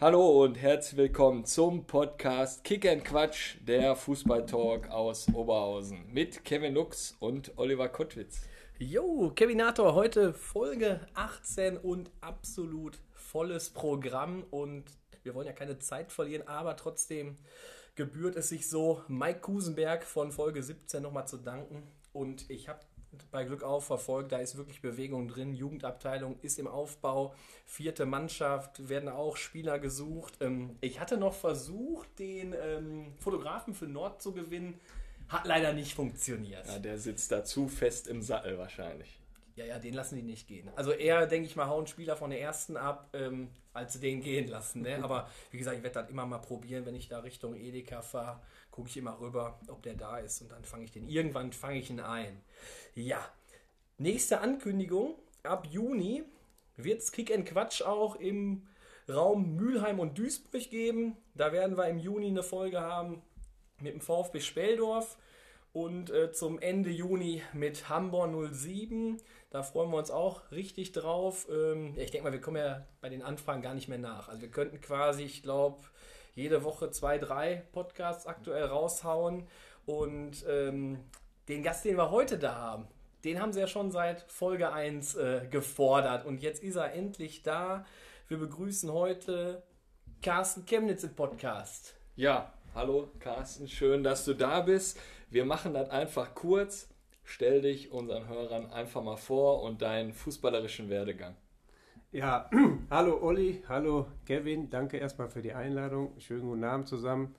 Hallo und herzlich willkommen zum Podcast Kick and Quatsch, der Fußballtalk aus Oberhausen mit Kevin Lux und Oliver Kottwitz. Jo, Kevinator, heute Folge 18 und absolut volles Programm und wir wollen ja keine Zeit verlieren, aber trotzdem gebührt es sich so, Mike Kusenberg von Folge 17 nochmal zu danken und ich habe bei Glück auf verfolgt. Da ist wirklich Bewegung drin. Jugendabteilung ist im Aufbau. Vierte Mannschaft werden auch Spieler gesucht. Ähm, ich hatte noch versucht, den ähm, Fotografen für Nord zu gewinnen. Hat leider nicht funktioniert. Ja, der sitzt da zu fest im Sattel wahrscheinlich. Ja, ja, den lassen die nicht gehen. Also eher, denke ich mal, hauen Spieler von der ersten ab, ähm, als sie den gehen lassen. Ne? Aber wie gesagt, ich werde das immer mal probieren, wenn ich da Richtung Edeka fahre, gucke ich immer rüber, ob der da ist und dann fange ich den. Irgendwann fange ich ihn ein. Ja, nächste Ankündigung. Ab Juni wird es Kick Quatsch auch im Raum Mülheim und Duisburg geben. Da werden wir im Juni eine Folge haben mit dem VfB Speldorf und äh, zum Ende Juni mit Hamburg 07. Da freuen wir uns auch richtig drauf. Ähm, ich denke mal, wir kommen ja bei den Anfragen gar nicht mehr nach. Also wir könnten quasi, ich glaube, jede Woche zwei, drei Podcasts aktuell raushauen. Und ähm, den Gast, den wir heute da haben, den haben sie ja schon seit Folge 1 äh, gefordert. Und jetzt ist er endlich da. Wir begrüßen heute Carsten Chemnitz im Podcast. Ja, hallo Carsten, schön, dass du da bist. Wir machen das einfach kurz. Stell dich unseren Hörern einfach mal vor und deinen fußballerischen Werdegang. Ja, hallo Olli, hallo Kevin, danke erstmal für die Einladung. Schönen guten Abend zusammen.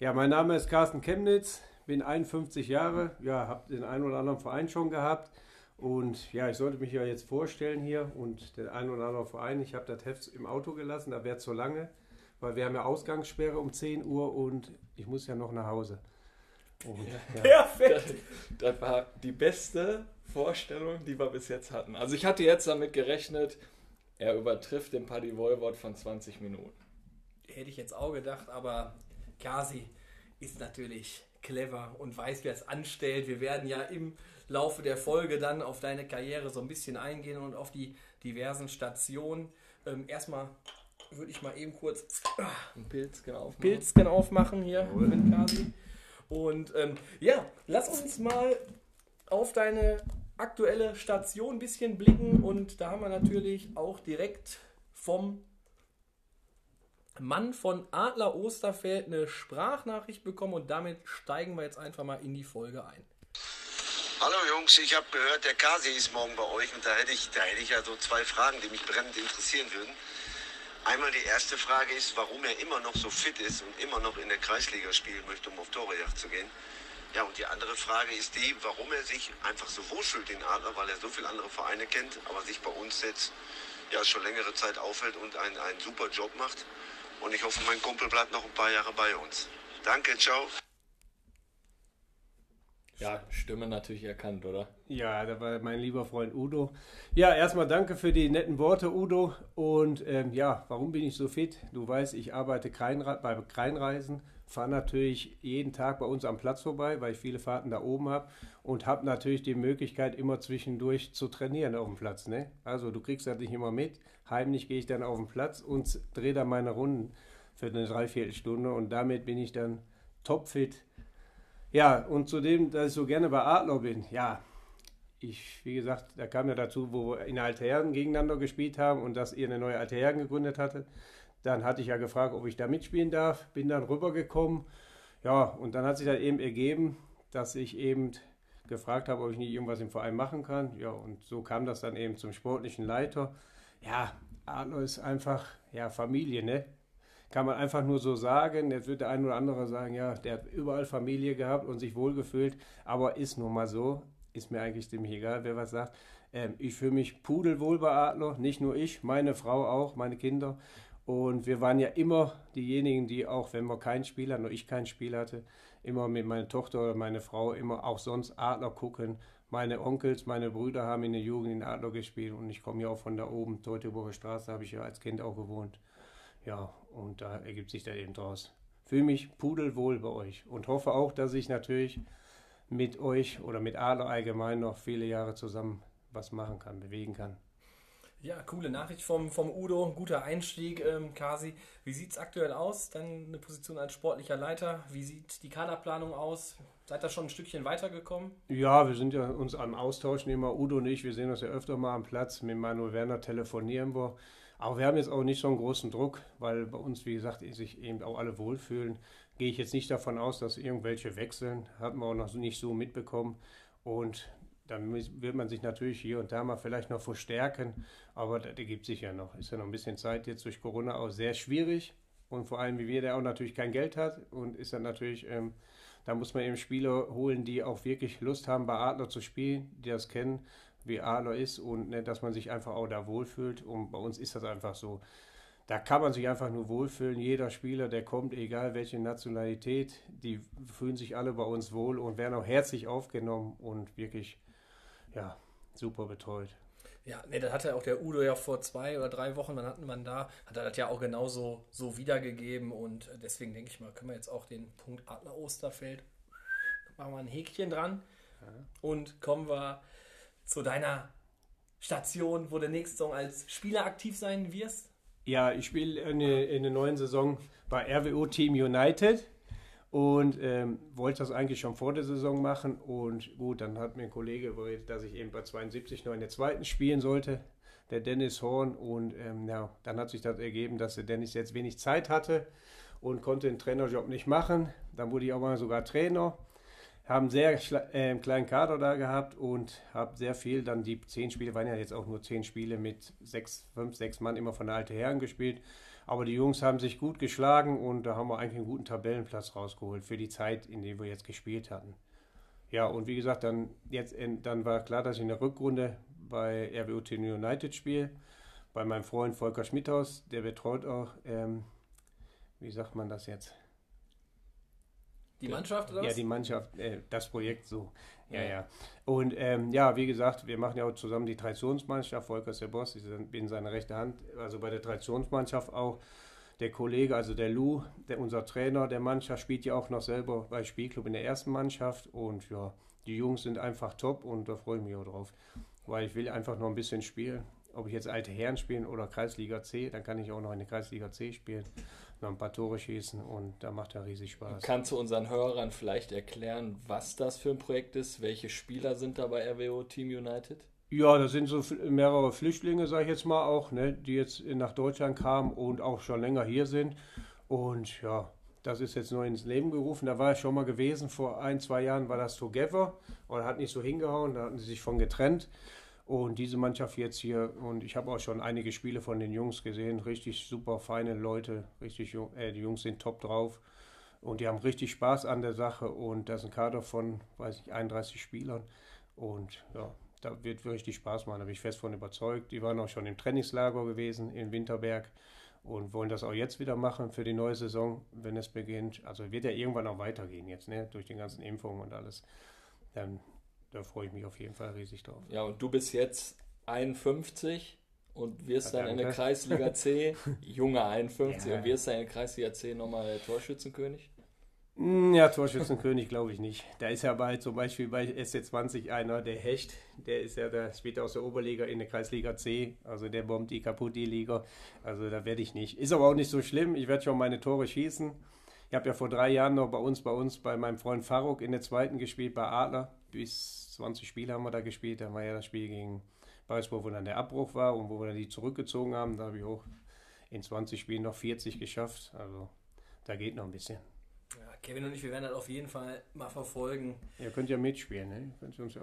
Ja, mein Name ist Carsten Chemnitz, bin 51 Jahre, ja, habe den einen oder anderen Verein schon gehabt und ja, ich sollte mich ja jetzt vorstellen hier und den einen oder anderen Verein, ich habe das Heft im Auto gelassen, da wäre zu lange, weil wir haben ja Ausgangssperre um 10 Uhr und ich muss ja noch nach Hause. Und, ja. Perfekt! Das, das war die beste Vorstellung, die wir bis jetzt hatten. Also ich hatte jetzt damit gerechnet, er übertrifft den Paddy Voivod von 20 Minuten. Hätte ich jetzt auch gedacht, aber Kasi ist natürlich clever und weiß, wer es anstellt. Wir werden ja im Laufe der Folge dann auf deine Karriere so ein bisschen eingehen und auf die diversen Stationen. Ähm, erstmal würde ich mal eben kurz ah, einen Pilzken aufmachen. Pilzken aufmachen hier Jawohl. mit Kasi. Und ähm, ja, lass uns mal auf deine aktuelle Station ein bisschen blicken und da haben wir natürlich auch direkt vom Mann von Adler Osterfeld eine Sprachnachricht bekommen und damit steigen wir jetzt einfach mal in die Folge ein. Hallo Jungs, ich habe gehört, der Kasi ist morgen bei euch und da hätte ich, da hätte ich ja so zwei Fragen, die mich brennend interessieren würden. Einmal die erste Frage ist, warum er immer noch so fit ist und immer noch in der Kreisliga spielen möchte, um auf Torejagd zu gehen. Ja, und die andere Frage ist die, warum er sich einfach so wohlfühlt, den Adler, weil er so viele andere Vereine kennt, aber sich bei uns jetzt ja schon längere Zeit aufhält und einen, einen super Job macht. Und ich hoffe, mein Kumpel bleibt noch ein paar Jahre bei uns. Danke, ciao. Ja, Stimme natürlich erkannt, oder? Ja, da war mein lieber Freund Udo. Ja, erstmal danke für die netten Worte, Udo. Und ähm, ja, warum bin ich so fit? Du weißt, ich arbeite bei Kreinreisen fahre natürlich jeden Tag bei uns am Platz vorbei, weil ich viele Fahrten da oben habe und habe natürlich die Möglichkeit, immer zwischendurch zu trainieren auf dem Platz. Ne? Also du kriegst das nicht immer mit. Heimlich gehe ich dann auf den Platz und drehe da meine Runden für eine Dreiviertelstunde und damit bin ich dann topfit. Ja, und zudem, dass ich so gerne bei Adler bin, ja, ich, wie gesagt, da kam ja dazu, wo wir in Altherren gegeneinander gespielt haben und dass ihr eine neue Altherren gegründet hatte. Dann hatte ich ja gefragt, ob ich da mitspielen darf, bin dann rübergekommen. Ja, und dann hat sich dann eben ergeben, dass ich eben gefragt habe, ob ich nicht irgendwas im Verein machen kann. Ja, und so kam das dann eben zum sportlichen Leiter. Ja, Adler ist einfach, ja, Familie, ne? Kann man einfach nur so sagen. Jetzt wird der ein oder andere sagen, ja, der hat überall Familie gehabt und sich wohlgefühlt. Aber ist nun mal so. Ist mir eigentlich ziemlich egal, wer was sagt. Ähm, ich fühle mich pudelwohl bei Adler. Nicht nur ich, meine Frau auch, meine Kinder. Und wir waren ja immer diejenigen, die auch, wenn wir kein Spiel hatten, nur ich kein Spiel hatte, immer mit meiner Tochter oder meiner Frau immer auch sonst Adler gucken. Meine Onkels, meine Brüder haben in der Jugend in Adler gespielt und ich komme ja auch von da oben, Teutoburger Straße, habe ich ja als Kind auch gewohnt. Ja, und da ergibt sich da eben draus. Fühle mich pudelwohl bei euch und hoffe auch, dass ich natürlich mit euch oder mit Adler allgemein noch viele Jahre zusammen was machen kann, bewegen kann. Ja, coole Nachricht vom, vom Udo. Guter Einstieg, ähm, Kasi. Wie sieht es aktuell aus? Dann eine Position als sportlicher Leiter. Wie sieht die Kaderplanung aus? Seid ihr schon ein Stückchen weitergekommen? Ja, wir sind ja uns am Austausch, nehmen wir Udo und ich. Wir sehen uns ja öfter mal am Platz. Mit Manuel Werner telefonieren wir. Aber wir haben jetzt auch nicht so einen großen Druck, weil bei uns, wie gesagt, sich eben auch alle wohlfühlen. Gehe ich jetzt nicht davon aus, dass irgendwelche wechseln. Hat man auch noch nicht so mitbekommen. Und dann wird man sich natürlich hier und da mal vielleicht noch verstärken, aber das ergibt sich ja noch. Ist ja noch ein bisschen Zeit jetzt durch Corona auch sehr schwierig und vor allem wie wir, der auch natürlich kein Geld hat und ist dann natürlich, ähm, da muss man eben Spieler holen, die auch wirklich Lust haben, bei Adler zu spielen, die das kennen, wie Adler ist und ne, dass man sich einfach auch da wohlfühlt und bei uns ist das einfach so. Da kann man sich einfach nur wohlfühlen. Jeder Spieler, der kommt, egal welche Nationalität, die fühlen sich alle bei uns wohl und werden auch herzlich aufgenommen und wirklich ja, super betreut. Ja, nee, das hatte auch der Udo ja vor zwei oder drei Wochen, wann hatten wir da, hat er das ja auch genauso so wiedergegeben und deswegen denke ich mal, können wir jetzt auch den Punkt Adler Osterfeld, machen wir ein Häkchen dran ja. und kommen wir zu deiner Station, wo du nächste Saison als Spieler aktiv sein wirst. Ja, ich spiele in, in der neuen Saison bei RWO Team United und ähm, wollte das eigentlich schon vor der Saison machen. Und gut, dann hat mir ein Kollege überredet, dass ich eben bei 72 noch in der zweiten spielen sollte, der Dennis Horn. Und ähm, ja, dann hat sich das ergeben, dass der Dennis jetzt wenig Zeit hatte und konnte den Trainerjob nicht machen. Dann wurde ich auch mal sogar Trainer. Haben sehr äh, kleinen Kader da gehabt und habe sehr viel, dann die zehn Spiele, waren ja jetzt auch nur zehn Spiele mit sechs, fünf, sechs Mann immer von der alten Herren gespielt aber die Jungs haben sich gut geschlagen und da haben wir eigentlich einen guten Tabellenplatz rausgeholt für die Zeit, in der wir jetzt gespielt hatten. Ja, und wie gesagt, dann, jetzt, dann war klar, dass ich in der Rückrunde bei RWOT United spiele. Bei meinem Freund Volker Schmidhaus, der betreut auch, ähm, wie sagt man das jetzt? Die Mannschaft oder was? Ja, die Mannschaft, äh, das Projekt so. Ja, ja. Und ähm, ja, wie gesagt, wir machen ja auch zusammen die Traditionsmannschaft. Volker ist der Boss, ich bin seine rechte Hand. Also bei der Traditionsmannschaft auch der Kollege, also der Lou, der, unser Trainer der Mannschaft, spielt ja auch noch selber bei Spielclub in der ersten Mannschaft. Und ja, die Jungs sind einfach top und da freue ich mich auch drauf. Weil ich will einfach noch ein bisschen spielen. Ob ich jetzt alte Herren spielen oder Kreisliga C, dann kann ich auch noch in der Kreisliga C spielen noch ein paar Tore schießen und da macht er riesig Spaß. Kannst du unseren Hörern vielleicht erklären, was das für ein Projekt ist? Welche Spieler sind da bei RWO Team United? Ja, das sind so mehrere Flüchtlinge, sage ich jetzt mal auch, ne, die jetzt nach Deutschland kamen und auch schon länger hier sind. Und ja, das ist jetzt neu ins Leben gerufen. Da war ich schon mal gewesen, vor ein, zwei Jahren war das Together und hat nicht so hingehauen, da hatten sie sich von getrennt. Und diese Mannschaft jetzt hier, und ich habe auch schon einige Spiele von den Jungs gesehen, richtig super feine Leute, richtig äh, die Jungs sind top drauf und die haben richtig Spaß an der Sache und das ist ein Kader von, weiß ich, 31 Spielern und ja, da wird richtig Spaß machen, da bin ich fest von überzeugt. Die waren auch schon im Trainingslager gewesen in Winterberg und wollen das auch jetzt wieder machen für die neue Saison, wenn es beginnt. Also wird ja irgendwann auch weitergehen jetzt, ne, durch die ganzen Impfungen und alles. Dann da freue ich mich auf jeden Fall riesig drauf. Ja, und du bist jetzt 51 und wirst dann in der Kreisliga C, junge 51, ja. und wirst dann in der Kreisliga C nochmal Torschützenkönig? Hm, ja, Torschützenkönig glaube ich nicht. Da ist ja bald zum Beispiel bei SC20 einer, der Hecht, der ist ja, der spielt aus der Oberliga in der Kreisliga C, also der bombt die kaputt, die Liga. Also da werde ich nicht. Ist aber auch nicht so schlimm, ich werde schon meine Tore schießen. Ich habe ja vor drei Jahren noch bei uns, bei uns, bei meinem Freund Faruk in der zweiten gespielt, bei Adler. Bis 20 Spiele haben wir da gespielt. Da war ja das Spiel gegen Weißburg, wo dann der Abbruch war und wo wir dann die zurückgezogen haben. Da habe ich auch in 20 Spielen noch 40 geschafft. Also da geht noch ein bisschen. Kevin und ich, wir werden das auf jeden Fall mal verfolgen. Ihr könnt ja mitspielen, ne? Könnt uns ja.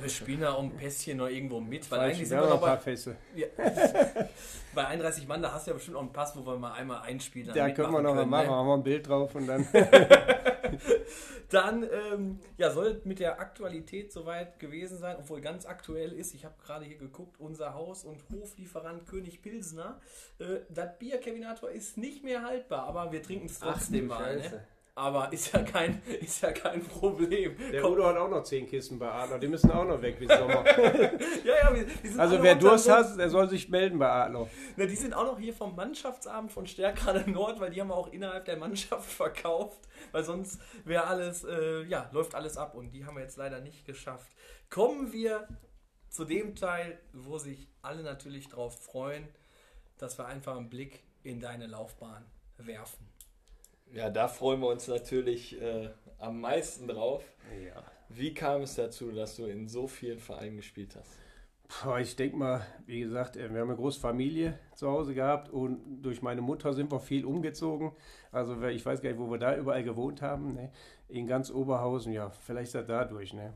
Wir spielen da auch ein Pässchen noch irgendwo mit, weil eigentlich sind wir noch ein paar Pässe. Ja, bei 31 Mann, da hast du ja bestimmt auch einen Pass, wo wir mal einmal einspielen. Da können wir noch können, mal machen, ne? haben wir ein Bild drauf und dann. dann ähm, ja, soll mit der Aktualität soweit gewesen sein, obwohl ganz aktuell ist. Ich habe gerade hier geguckt, unser Haus- und Hoflieferant König Pilsner. Äh, das Bier Kevinator ist nicht mehr haltbar, aber wir trinken es trotzdem Ach, mal. Ne? Aber ist ja kein, ist ja kein Problem. Der Komm. Udo hat auch noch zehn Kisten bei Adler, die müssen auch noch weg bis Sommer. ja, ja, also wer Durst hat, der soll sich melden bei Adler. Na, die sind auch noch hier vom Mannschaftsabend von Stärkrade Nord, weil die haben wir auch innerhalb der Mannschaft verkauft, weil sonst wäre alles, äh, ja, läuft alles ab und die haben wir jetzt leider nicht geschafft. Kommen wir zu dem Teil, wo sich alle natürlich darauf freuen, dass wir einfach einen Blick in deine Laufbahn werfen. Ja, da freuen wir uns natürlich äh, am meisten drauf. Ja. Wie kam es dazu, dass du in so vielen Vereinen gespielt hast? Boah, ich denke mal, wie gesagt, äh, wir haben eine große Familie zu Hause gehabt und durch meine Mutter sind wir viel umgezogen. Also ich weiß gar nicht, wo wir da überall gewohnt haben. Ne? In ganz Oberhausen, ja, vielleicht ist das dadurch. Ne?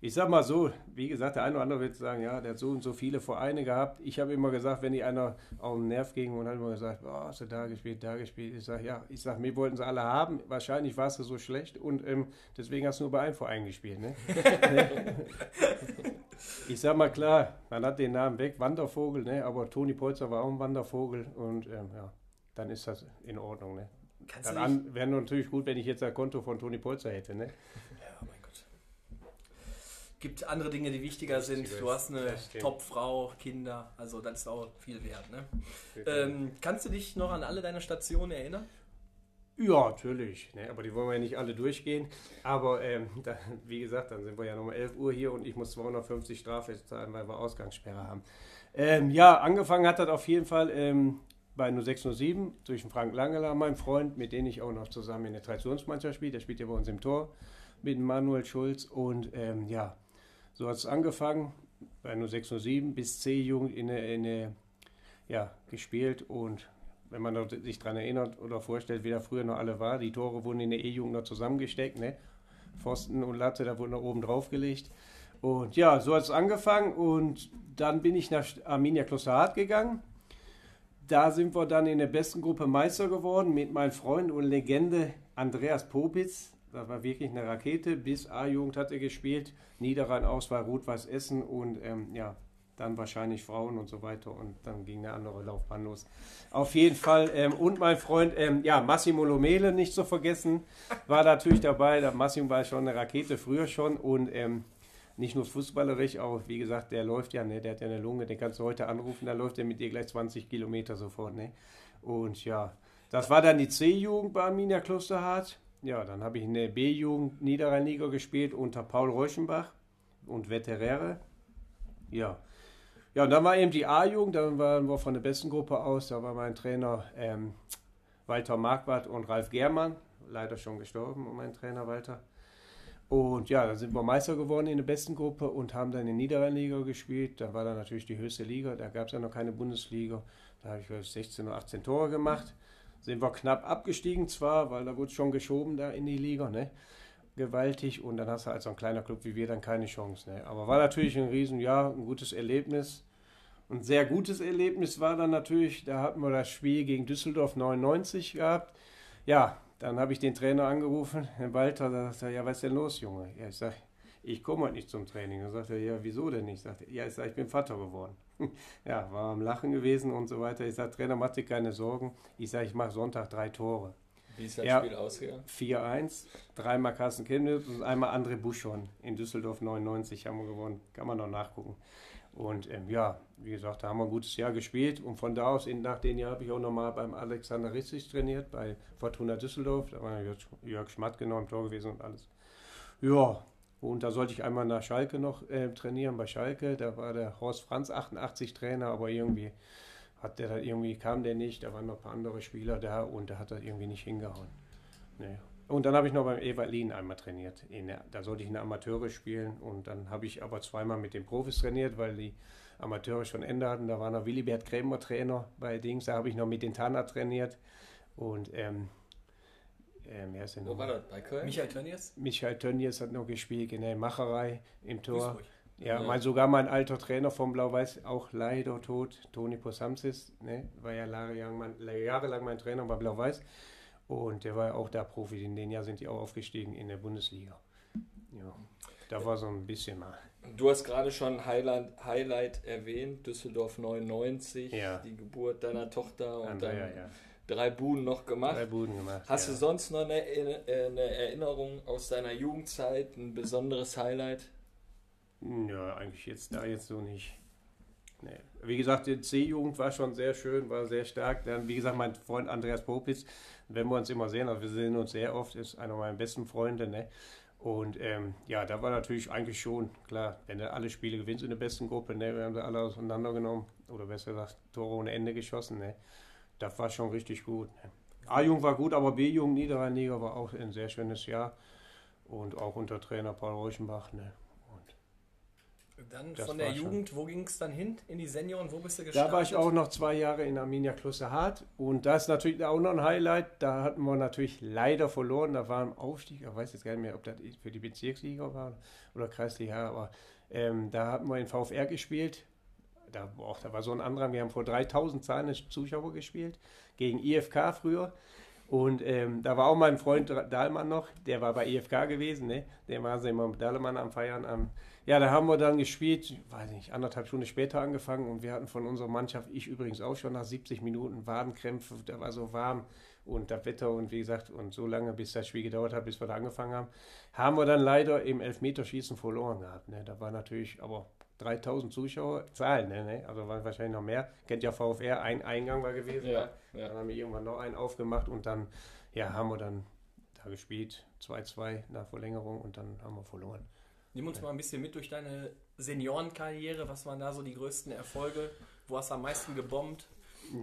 Ich sag mal so, wie gesagt, der eine oder andere wird sagen, ja, der hat so und so viele Vereine gehabt. Ich habe immer gesagt, wenn die einer auf den Nerv ging und hat immer gesagt, oh, hast du da gespielt, da gespielt. Ich sage, ja, ich sage, mir wollten sie alle haben. Wahrscheinlich warst du so schlecht und ähm, deswegen hast du nur bei einem Verein gespielt. Ne? ich sag mal klar, man hat den Namen weg, Wandervogel, ne? aber Toni Polzer war auch ein Wandervogel und ähm, ja, dann ist das in Ordnung. Ne? Dann wäre natürlich gut, wenn ich jetzt ein Konto von Toni Polzer hätte. Ne? Gibt andere Dinge, die wichtiger sind. Du hast eine Topfrau, Kinder, also das ist auch viel wert. Ne? Ähm, kannst du dich noch an alle deine Stationen erinnern? Ja, natürlich. Ne? Aber die wollen wir ja nicht alle durchgehen. Aber ähm, da, wie gesagt, dann sind wir ja nochmal 11 Uhr hier und ich muss 250 Strafe zahlen, weil wir Ausgangssperre haben. Ähm, ja, angefangen hat das auf jeden Fall ähm, bei 0607 durch den Frank Langeler, mein Freund, mit dem ich auch noch zusammen in der Traditionsmannschaft spiele. Der spielt ja bei uns im Tor mit Manuel Schulz. Und ähm, ja, so hat es angefangen, bei 0607 bis C-Jugend in eine, ja, gespielt und wenn man sich daran erinnert oder vorstellt, wie da früher noch alle war, die Tore wurden in der E-Jugend noch zusammengesteckt, ne? Pfosten und Latte, da wurden noch oben drauf gelegt. Und ja, so hat es angefangen und dann bin ich nach Arminia Klosterhardt gegangen. Da sind wir dann in der besten Gruppe Meister geworden mit meinem Freund und Legende Andreas Popitz. Das war wirklich eine Rakete. Bis A-Jugend hat er gespielt. Niederrhein-Auswahl, Rot-Weiß Essen und ähm, ja, dann wahrscheinlich Frauen und so weiter. Und dann ging eine andere Laufbahn los. Auf jeden Fall. Ähm, und mein Freund, ähm, ja, Massimo Lomele nicht zu vergessen, war natürlich dabei. Der Massimo war schon eine Rakete früher schon und ähm, nicht nur fußballerisch, auch wie gesagt, der läuft ja, ne, der hat ja eine Lunge, den kannst du heute anrufen, da läuft er mit dir gleich 20 Kilometer sofort. Ne? Und ja, das war dann die C-Jugend bei Arminia Klosterhardt. Ja, dann habe ich in der B-Jugend Niederrhein-Liga gespielt unter Paul Reuschenbach und Vetterere. Ja. Ja, und dann war eben die A-Jugend, dann waren wir von der besten Gruppe aus, da war mein Trainer ähm, Walter Marquardt und Ralf Germann, leider schon gestorben, mein Trainer Walter. Und ja, dann sind wir Meister geworden in der besten Gruppe und haben dann in der Niederrhein-Liga gespielt. Da war dann natürlich die höchste Liga, da gab es ja noch keine Bundesliga. Da habe ich 16 oder 18 Tore gemacht sind wir knapp abgestiegen zwar, weil da wurde schon geschoben da in die Liga, ne? Gewaltig und dann hast du als so ein kleiner Club wie wir dann keine Chance, ne? Aber war natürlich ein riesen, ja, ein gutes Erlebnis. Ein sehr gutes Erlebnis war dann natürlich, da hatten wir das Spiel gegen Düsseldorf 99 gehabt. Ja, dann habe ich den Trainer angerufen, Herr Walter, da sagt er, ja, was ist denn los, Junge? Ja, ich sage, ich komme heute nicht zum Training. Dann sagt er, ja, wieso denn nicht? Sagt er, ja, ich sage, ich bin Vater geworden. ja, war am Lachen gewesen und so weiter. Ich sage, Trainer, mach dir keine Sorgen. Ich sage, ich mache Sonntag drei Tore. Wie ist das ja, Spiel ausgegangen? 4-1, dreimal Carsten Chemnitz und einmal André Buschon in Düsseldorf 99 haben wir gewonnen. Kann man noch nachgucken. Und ähm, ja, wie gesagt, da haben wir ein gutes Jahr gespielt. Und von da aus, in, nach dem Jahr, habe ich auch nochmal beim Alexander Ritzig trainiert, bei Fortuna Düsseldorf. Da war Jörg Schmatt genau im Tor gewesen und alles. Ja, und da sollte ich einmal nach Schalke noch äh, trainieren, bei Schalke. Da war der Horst Franz 88 Trainer, aber irgendwie hat der da irgendwie, kam der nicht, da waren noch ein paar andere Spieler da und der hat das irgendwie nicht hingehauen. Nee. Und dann habe ich noch beim Ewald Lien einmal trainiert. Der, da sollte ich in der Amateure spielen und dann habe ich aber zweimal mit den Profis trainiert, weil die Amateure schon Ende hatten. Da war noch Willibert Krämer Trainer bei Dings, da habe ich noch mit den Tana trainiert. Und ähm, ähm, Wo noch? war das? Bei Köln? Michael Tönnies? Michael Tönnies hat noch gespielt in der Macherei im Tor. Ja, ja. Mein, sogar mein alter Trainer vom Blau-Weiß, auch leider tot, Toni Posamsis, ne, war ja jahrelang mein, jahrelang mein Trainer bei Blau-Weiß. Und der war ja auch da Profi. In den Jahr sind die auch aufgestiegen in der Bundesliga. Ja, da war so ein bisschen mal. Du hast gerade schon Highlight, Highlight erwähnt, Düsseldorf 99, ja. die Geburt deiner Tochter und Andrea, dann ja drei Buden noch gemacht. Drei Buden gemacht. Hast ja. du sonst noch eine, eine, Erinnerung aus deiner Jugendzeit, ein besonderes Highlight? Ja, eigentlich jetzt da jetzt so nicht. Nee. Wie gesagt, die C-Jugend war schon sehr schön, war sehr stark. Dann, wie gesagt, mein Freund Andreas Popitz, wenn wir uns immer sehen, also wir sehen uns sehr oft, ist einer meiner besten Freunde, ne? Und ähm, ja, da war natürlich eigentlich schon, klar, wenn du alle Spiele gewinnst in der besten Gruppe, ne, wir haben sie alle auseinandergenommen, oder besser gesagt, Tore ohne Ende geschossen, ne, das war schon richtig gut. Ne. A-Jung war gut, aber B-Jung Niederrhein-Liga war auch ein sehr schönes Jahr. Und auch unter Trainer Paul Reuchenbach. Ne. Dann das von der Jugend, schon. wo ging es dann hin? In die Senioren, wo bist du gestartet? Da war ich auch noch zwei Jahre in Arminia Klosterhardt und da ist natürlich auch noch ein Highlight. Da hatten wir natürlich leider verloren. Da war ein Aufstieg, ich weiß jetzt gar nicht mehr, ob das für die Bezirksliga war oder Kreisliga, aber ähm, da hatten wir in VfR gespielt. Da, boah, da war so ein anderer, wir haben vor 3000 Zahlen Zuschauer gespielt, gegen IFK früher. Und ähm, da war auch mein Freund Dahlmann noch, der war bei IFK gewesen, ne? Der war immer mit Dahlmann am Feiern am ja, da haben wir dann gespielt, weiß nicht, anderthalb Stunden später angefangen und wir hatten von unserer Mannschaft, ich übrigens auch schon nach 70 Minuten Wadenkrämpfe, da war so warm und das Wetter und wie gesagt, und so lange, bis das Spiel gedauert hat, bis wir da angefangen haben, haben wir dann leider im Elfmeterschießen verloren gehabt. Ne? Da war natürlich aber 3000 Zuschauer, Zahlen, ne, ne? also waren wahrscheinlich noch mehr. Kennt ja VfR, ein Eingang war gewesen. Ja, ja. Dann haben wir irgendwann noch einen aufgemacht und dann ja, haben wir dann da gespielt, 2-2 nach Verlängerung und dann haben wir verloren. Nimm uns mal ein bisschen mit durch deine Seniorenkarriere. Was waren da so die größten Erfolge? Wo hast du am meisten gebombt?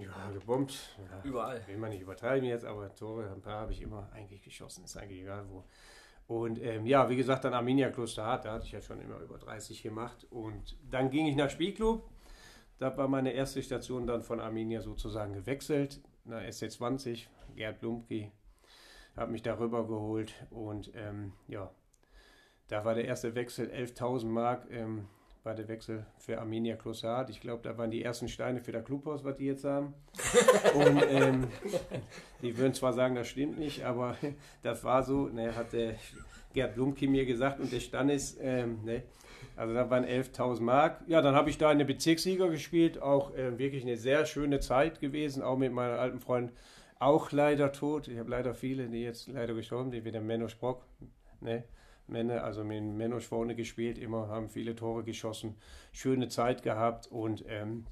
Ja, gebombt. Ja, Überall. Will man nicht übertreiben jetzt, aber Tore, ein paar habe ich immer eigentlich geschossen. Ist eigentlich egal wo. Und ähm, ja, wie gesagt, dann Arminia Klosterhardt, da hatte ich ja schon immer über 30 gemacht. Und dann ging ich nach Spielclub. Da war meine erste Station dann von Arminia sozusagen gewechselt. Na, SC20, Gerd Blumke, hat mich darüber geholt. Und ähm, ja, da war der erste Wechsel 11.000 Mark, ähm, war der Wechsel für Arminia Klossard. Ich glaube, da waren die ersten Steine für das Clubhaus, was die jetzt haben. Und ähm, die würden zwar sagen, das stimmt nicht, aber das war so. Ne, hat der Gerd Blumke mir gesagt und der Stand ist, ähm, ne, also da waren 11.000 Mark. Ja, dann habe ich da in der Bezirksliga gespielt, auch äh, wirklich eine sehr schöne Zeit gewesen, auch mit meinem alten Freund, auch leider tot. Ich habe leider viele, die jetzt leider gestorben sind, wie der Menno Sprock. Ne? Männer, also mit Menosch vorne gespielt, immer haben viele Tore geschossen, schöne Zeit gehabt und ähm,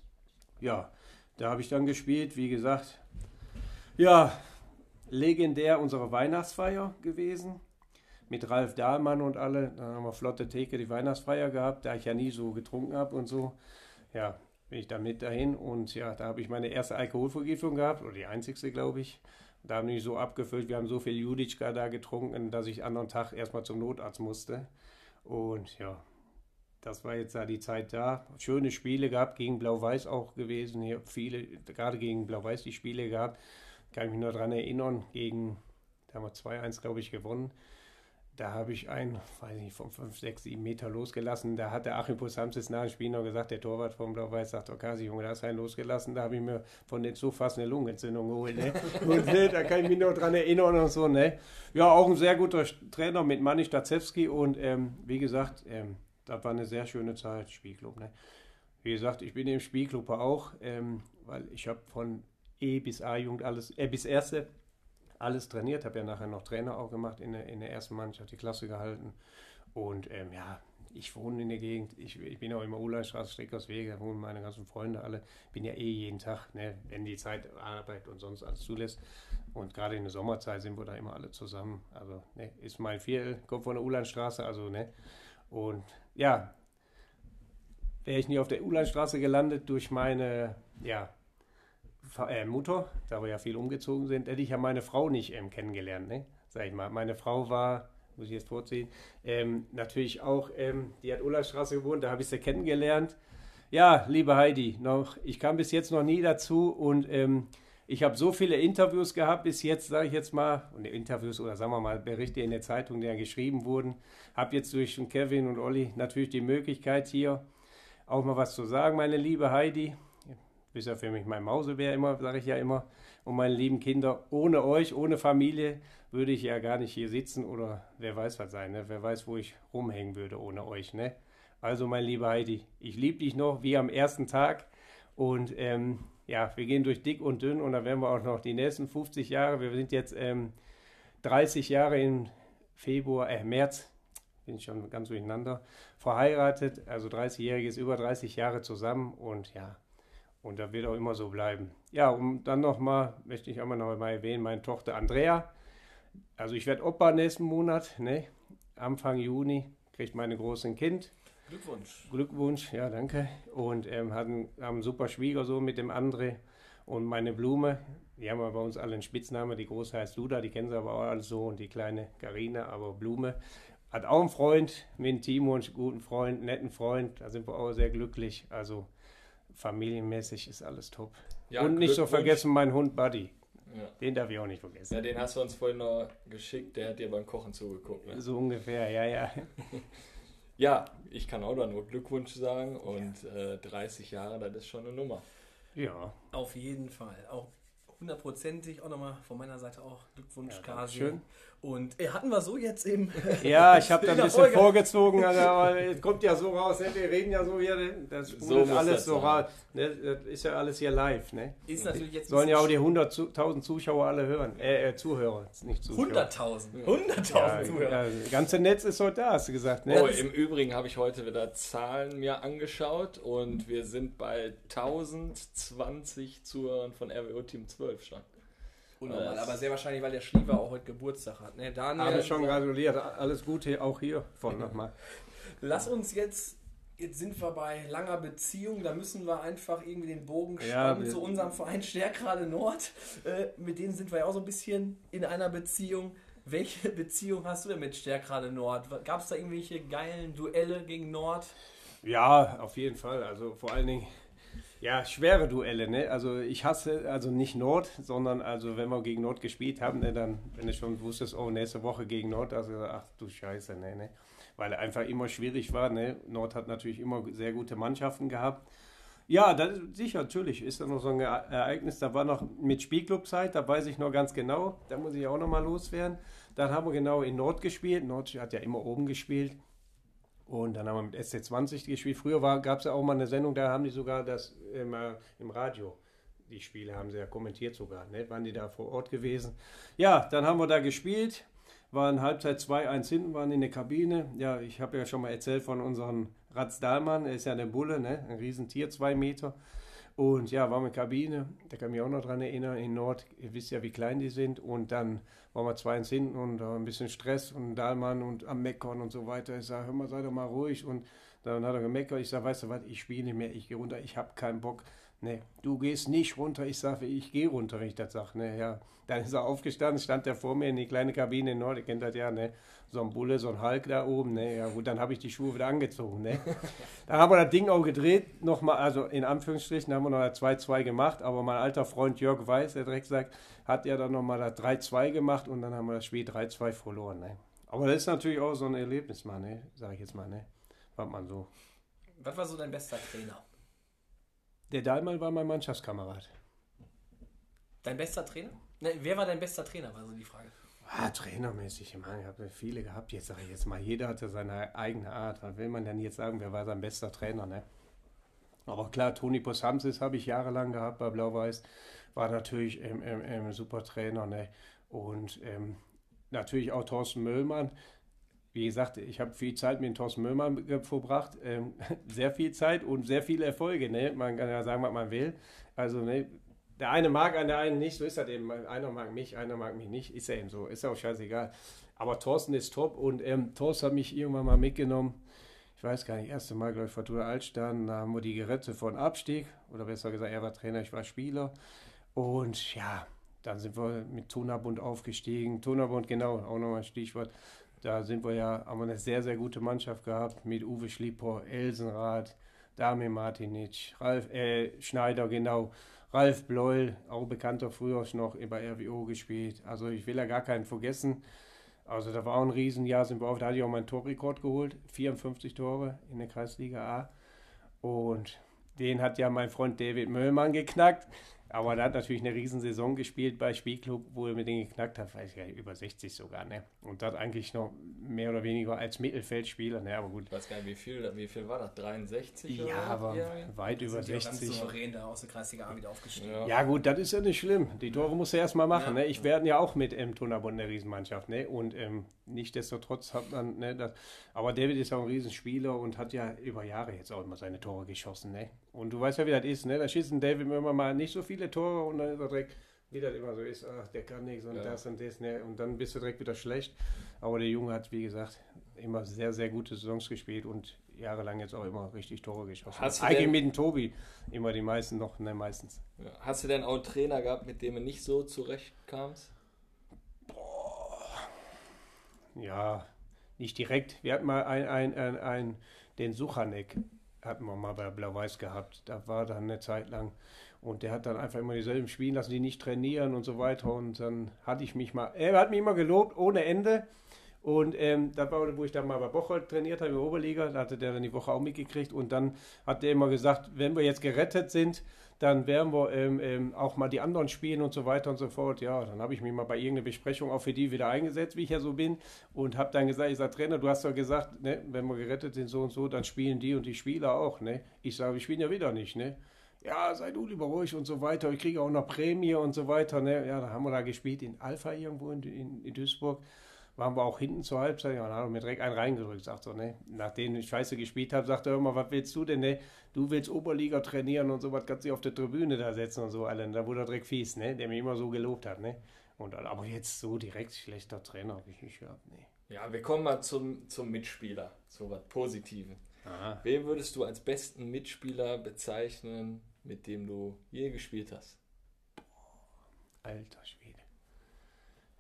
ja, da habe ich dann gespielt, wie gesagt, ja, legendär unsere Weihnachtsfeier gewesen mit Ralf Dahlmann und alle. Dann haben wir flotte Theke die Weihnachtsfeier gehabt, da ich ja nie so getrunken habe und so. Ja, bin ich da mit dahin und ja, da habe ich meine erste Alkoholvergiftung gehabt, oder die einzigste, glaube ich. Da haben die so abgefüllt, wir haben so viel Juditschka da getrunken, dass ich anderen Tag erstmal zum Notarzt musste. Und ja, das war jetzt da die Zeit da. Schöne Spiele gehabt, gegen Blau-Weiß auch gewesen. Hier viele, gerade gegen Blau-Weiß die Spiele gehabt. Kann ich mich nur daran erinnern, gegen, da haben wir 2-1, glaube ich, gewonnen da habe ich einen, weiß nicht, von 5, 6, 7 Meter losgelassen. Da hat der Achim Pusamsis nach dem Spiel noch gesagt, der Torwart vom Blau-Weiß sagt, Okasi, Junge, da hast du einen losgelassen. Da habe ich mir von den Zufas eine Lungenentzündung geholt. Ne? und ne, da kann ich mich noch dran erinnern und so. Ne? Ja, auch ein sehr guter Trainer mit Manni Stazewski. Und ähm, wie gesagt, ähm, das war eine sehr schöne Zeit, Spielclub. Ne? Wie gesagt, ich bin im Spielclub auch, ähm, weil ich habe von E bis A-Jugend alles, äh, bis Erste alles trainiert, habe ja nachher noch Trainer auch gemacht in der, in der ersten Mannschaft, die Klasse gehalten. Und ähm, ja, ich wohne in der Gegend, ich, ich bin auch immer Uhleinstraße, Streckerswege, wohnen meine ganzen Freunde alle. Bin ja eh jeden Tag, ne, wenn die Zeit Arbeit und sonst alles zulässt. Und gerade in der Sommerzeit sind wir da immer alle zusammen. Also ne, ist mein Viertel, kommt von der Uhleinstraße, also ne. Und ja, wäre ich nie auf der Uhleinstraße gelandet durch meine, ja, äh, Mutter, da wir ja viel umgezogen sind, hätte ich ja meine Frau nicht ähm, kennengelernt, ne? sag ich mal. Meine Frau war, muss ich jetzt vorziehen, ähm, natürlich auch, ähm, die hat Ullerstraße gewohnt, da habe ich sie kennengelernt. Ja, liebe Heidi, noch, ich kam bis jetzt noch nie dazu und ähm, ich habe so viele Interviews gehabt bis jetzt, sage ich jetzt mal, und Interviews oder sagen wir mal Berichte in der Zeitung, die ja geschrieben wurden. Habe jetzt durch Kevin und Olli natürlich die Möglichkeit hier auch mal was zu sagen, meine liebe Heidi bist ja für mich mein Mausebär immer, sage ich ja immer. Und meine lieben Kinder, ohne euch, ohne Familie, würde ich ja gar nicht hier sitzen oder wer weiß was sein, ne? wer weiß, wo ich rumhängen würde ohne euch. Ne? Also, mein lieber Heidi, ich liebe dich noch wie am ersten Tag und ähm, ja, wir gehen durch dick und dünn und da werden wir auch noch die nächsten 50 Jahre, wir sind jetzt ähm, 30 Jahre im Februar, äh, März, bin ich schon ganz durcheinander, verheiratet, also 30-jähriges über 30 Jahre zusammen und ja, und das wird auch immer so bleiben. Ja, und dann nochmal, möchte ich auch mal noch mal erwähnen, meine Tochter Andrea. Also ich werde Opa nächsten Monat, ne? Anfang Juni kriegt meine große Kind. Glückwunsch. Glückwunsch, ja, danke. Und ähm, hatten, haben einen super Schwiegersohn mit dem André und meine Blume. Die haben aber bei uns alle einen Spitznamen. Die große heißt Luda, die kennen sie aber auch alle so. Und die kleine Karina, aber Blume. Hat auch einen Freund, mit Timo, einen guten Freund, netten Freund. Da sind wir auch sehr glücklich. Also familienmäßig ist alles top. Ja, und nicht so vergessen mein Hund Buddy. Ja. Den darf ich auch nicht vergessen. Ja, den hast du uns vorhin noch geschickt, der hat dir beim Kochen zugeguckt. Ne? So ungefähr, ja, ja. ja, ich kann auch da nur Glückwunsch sagen und ja. äh, 30 Jahre, das ist schon eine Nummer. Ja. Auf jeden Fall. Auch hundertprozentig auch nochmal von meiner Seite auch Glückwunsch, ja, Kasi. Schön. Und äh, hatten wir so jetzt eben. Ja, ich habe da ein bisschen Folge. vorgezogen, aber es kommt ja so raus, ne? wir reden ja so hier, das so alles so raus. Ne? Das ist ja alles hier live. Ne? Ist natürlich jetzt Sollen ja auch die 100.000 Zuschauer alle hören. Äh, äh Zuhörer, nicht Zuschauer. 100.000. 100.000 ja, Zuhörer. Ja, das ganze Netz ist heute da, hast du gesagt. Ne? Oh, im Übrigen habe ich heute wieder Zahlen mir angeschaut und wir sind bei 1020 Zuhörern von RWO Team 12 schon. Unnormal, aber sehr wahrscheinlich, weil der Schliefer auch heute Geburtstag hat. Ne, Daniel, Habe schon gratuliert. Alles Gute auch hier von nochmal. Lass uns jetzt, jetzt sind wir bei langer Beziehung, da müssen wir einfach irgendwie den Bogen spannen ja, zu unserem Verein Stärkrade Nord. Äh, mit denen sind wir ja auch so ein bisschen in einer Beziehung. Welche Beziehung hast du denn mit Stärkrade Nord? Gab es da irgendwelche geilen Duelle gegen Nord? Ja, auf jeden Fall. Also vor allen Dingen ja, schwere Duelle, ne? Also ich hasse also nicht Nord, sondern also wenn wir gegen Nord gespielt haben, ne, dann, wenn du schon wusstest, oh, nächste Woche gegen Nord, also ach du Scheiße, ne, ne? Weil einfach immer schwierig war, ne? Nord hat natürlich immer sehr gute Mannschaften gehabt. Ja, das, sicher, natürlich ist da noch so ein Ereignis. Da war noch mit Spielclub-Zeit, da weiß ich noch ganz genau. Da muss ich auch noch mal loswerden. Dann haben wir genau in Nord gespielt. Nord hat ja immer oben gespielt. Und dann haben wir mit SC20 gespielt. Früher gab es ja auch mal eine Sendung, da haben die sogar das immer im Radio. Die Spiele haben sie ja kommentiert sogar, ne? waren die da vor Ort gewesen. Ja, dann haben wir da gespielt, waren Halbzeit 2-1 hinten, waren in der Kabine. Ja, ich habe ja schon mal erzählt von unserem Ratz Dahlmann, er ist ja eine Bulle, ne? ein Riesentier, zwei Meter. Und ja, der Kabine, da kann ich mich auch noch dran erinnern, in Nord, ihr wisst ja, wie klein die sind. Und dann waren wir zwei ins hinten und uh, ein bisschen Stress und Dahlmann und am Meckern und so weiter. Ich sage, hör mal, sei doch mal ruhig. Und dann hat er gemeckert. Ich sage, weißt du was, ich spiele nicht mehr, ich gehe runter, ich habe keinen Bock. Ne, du gehst nicht runter. Ich sage, ich gehe runter, wenn ich das sage. Ne, ja. Dann ist er aufgestanden, stand er vor mir in die kleine Kabine in Nord, ihr kennt das ja, ne? So ein Bulle, so ein Hulk da oben, ne? Ja gut, dann habe ich die Schuhe wieder angezogen, ne? dann haben wir das Ding auch gedreht, nochmal, also in Anführungsstrichen haben wir noch 2-2 gemacht, aber mein alter Freund Jörg Weiß, der direkt sagt, hat ja dann nochmal das 3-2 gemacht und dann haben wir das Spiel 3-2 verloren, ne? Aber das ist natürlich auch so ein Erlebnis, mal, ne? Sag ich jetzt mal, ne? War man so. Was war so dein bester Trainer? Der Dahlmann war mein Mannschaftskamerad. Dein bester Trainer? Ne, wer war dein bester Trainer, war so die Frage. Ah, trainermäßig, ich meine, ich habe viele gehabt. Jetzt sage ich jetzt mal, jeder hatte seine eigene Art. Was will man denn jetzt sagen, wer war sein bester Trainer, ne? Aber klar, Toni Posamsis habe ich jahrelang gehabt bei Blau-Weiß. War natürlich ähm, ähm, ähm, super Trainer, ne? Und ähm, natürlich auch Thorsten Möllmann wie gesagt, ich habe viel Zeit mit Thorsten Möllmann verbracht, ähm, sehr viel Zeit und sehr viele Erfolge. Ne? Man kann ja sagen, was man will. Also ne, der eine mag einen, der einen nicht, so ist das eben. Einer mag mich, einer mag mich nicht, ist ja eben so, ist ja auch scheißegal. Aber Thorsten ist top und ähm, Thorsten hat mich irgendwann mal mitgenommen. Ich weiß gar nicht, erste Mal, glaube ich, Fortuna Altstein, da haben wir die gerettet von Abstieg. Oder besser gesagt, er war Trainer, ich war Spieler. Und ja, dann sind wir mit Tonabund aufgestiegen. Tonabund, genau, auch nochmal ein Stichwort. Da sind wir ja, haben wir eine sehr, sehr gute Mannschaft gehabt mit Uwe Schlieper, Elsenrath, Dame Martinic, Ralf äh, Schneider, genau, Ralf Bleul, auch bekannter früher noch bei RWO gespielt. Also ich will ja gar keinen vergessen. Also da war auch ein Riesenjahr, sind wir auf, da hatte ich auch meinen Torrekord geholt, 54 Tore in der Kreisliga A. Und den hat ja mein Freund David Möllmann geknackt. Aber er hat natürlich eine Riesensaison gespielt bei Spielclub, wo er mit denen geknackt hat, weiß ich ja, über 60 sogar, ne? Und das eigentlich noch mehr oder weniger als Mittelfeldspieler, ne? Aber gut. Ich weiß gar nicht, wie viel, wie viel war das? 63? Ja, aber weit über 60. Ganz souverän da aus der Kreisliga A wieder aufgestiegen. Ja. ja. gut, das ist ja nicht schlimm. Die Tore musst du erstmal machen, ja. ne? Ich werde ja auch mit M. Tonabund eine Riesenmannschaft, ne? Und ähm, Nichtsdestotrotz hat man, ne, das, aber David ist auch ein Riesenspieler und hat ja über Jahre jetzt auch immer seine Tore geschossen, ne? Und du weißt ja, wie das ist, ne? Da schießen David immer mal nicht so viele Tore und dann ist er direkt wie das immer so ist, ach, der kann nichts und ja. das und das, ne? und dann bist du direkt wieder schlecht. Aber der Junge hat, wie gesagt, immer sehr, sehr gute Saisons gespielt und jahrelang jetzt auch immer richtig Tore geschossen. Hast du Eigentlich denn, mit dem Tobi immer die meisten noch, ne, meistens. Ja. Hast du denn auch einen Trainer gehabt, mit dem du nicht so zurechtkamst? Boah. Ja, nicht direkt. Wir hatten mal ein, ein, ein, ein den Suchanek hatten wir mal bei Blau-Weiß gehabt. Da war dann eine Zeit lang und der hat dann einfach immer dieselben spielen lassen, die nicht trainieren und so weiter. Und dann hatte ich mich mal, er hat mich immer gelobt, ohne Ende. Und ähm, das war, wo ich dann mal bei Bocholt trainiert habe in der Oberliga, da hatte der dann die Woche auch mitgekriegt. Und dann hat der immer gesagt, wenn wir jetzt gerettet sind, dann werden wir ähm, ähm, auch mal die anderen spielen und so weiter und so fort. Ja, dann habe ich mich mal bei irgendeiner Besprechung auch für die wieder eingesetzt, wie ich ja so bin. Und habe dann gesagt, ich sage, Trainer, du hast doch gesagt, ne, wenn wir gerettet sind so und so, dann spielen die und die Spieler auch. Ne? Ich sage, wir spielen ja wieder nicht. Ne? ja, sei du lieber ruhig und so weiter. Ich kriege auch noch Prämie und so weiter. Ne? Ja, da haben wir da gespielt in Alpha irgendwo in, in, in Duisburg. Waren wir auch hinten zur Halbzeit. Ja, haben wir mir direkt einen reingedrückt. Sagt so, ne? Nachdem ich scheiße gespielt habe, sagt er immer, was willst du denn, ne? Du willst Oberliga trainieren und so was, kannst dich auf der Tribüne da setzen und so. Alter. Da wurde er direkt fies, ne? Der mich immer so gelobt hat, ne? Und, aber jetzt so direkt schlechter Trainer habe ich nicht gehabt, ne? Ja, wir kommen mal zum, zum Mitspieler, so was Positives. Wen würdest du als besten Mitspieler bezeichnen, mit dem du je gespielt hast? Alter Schwede.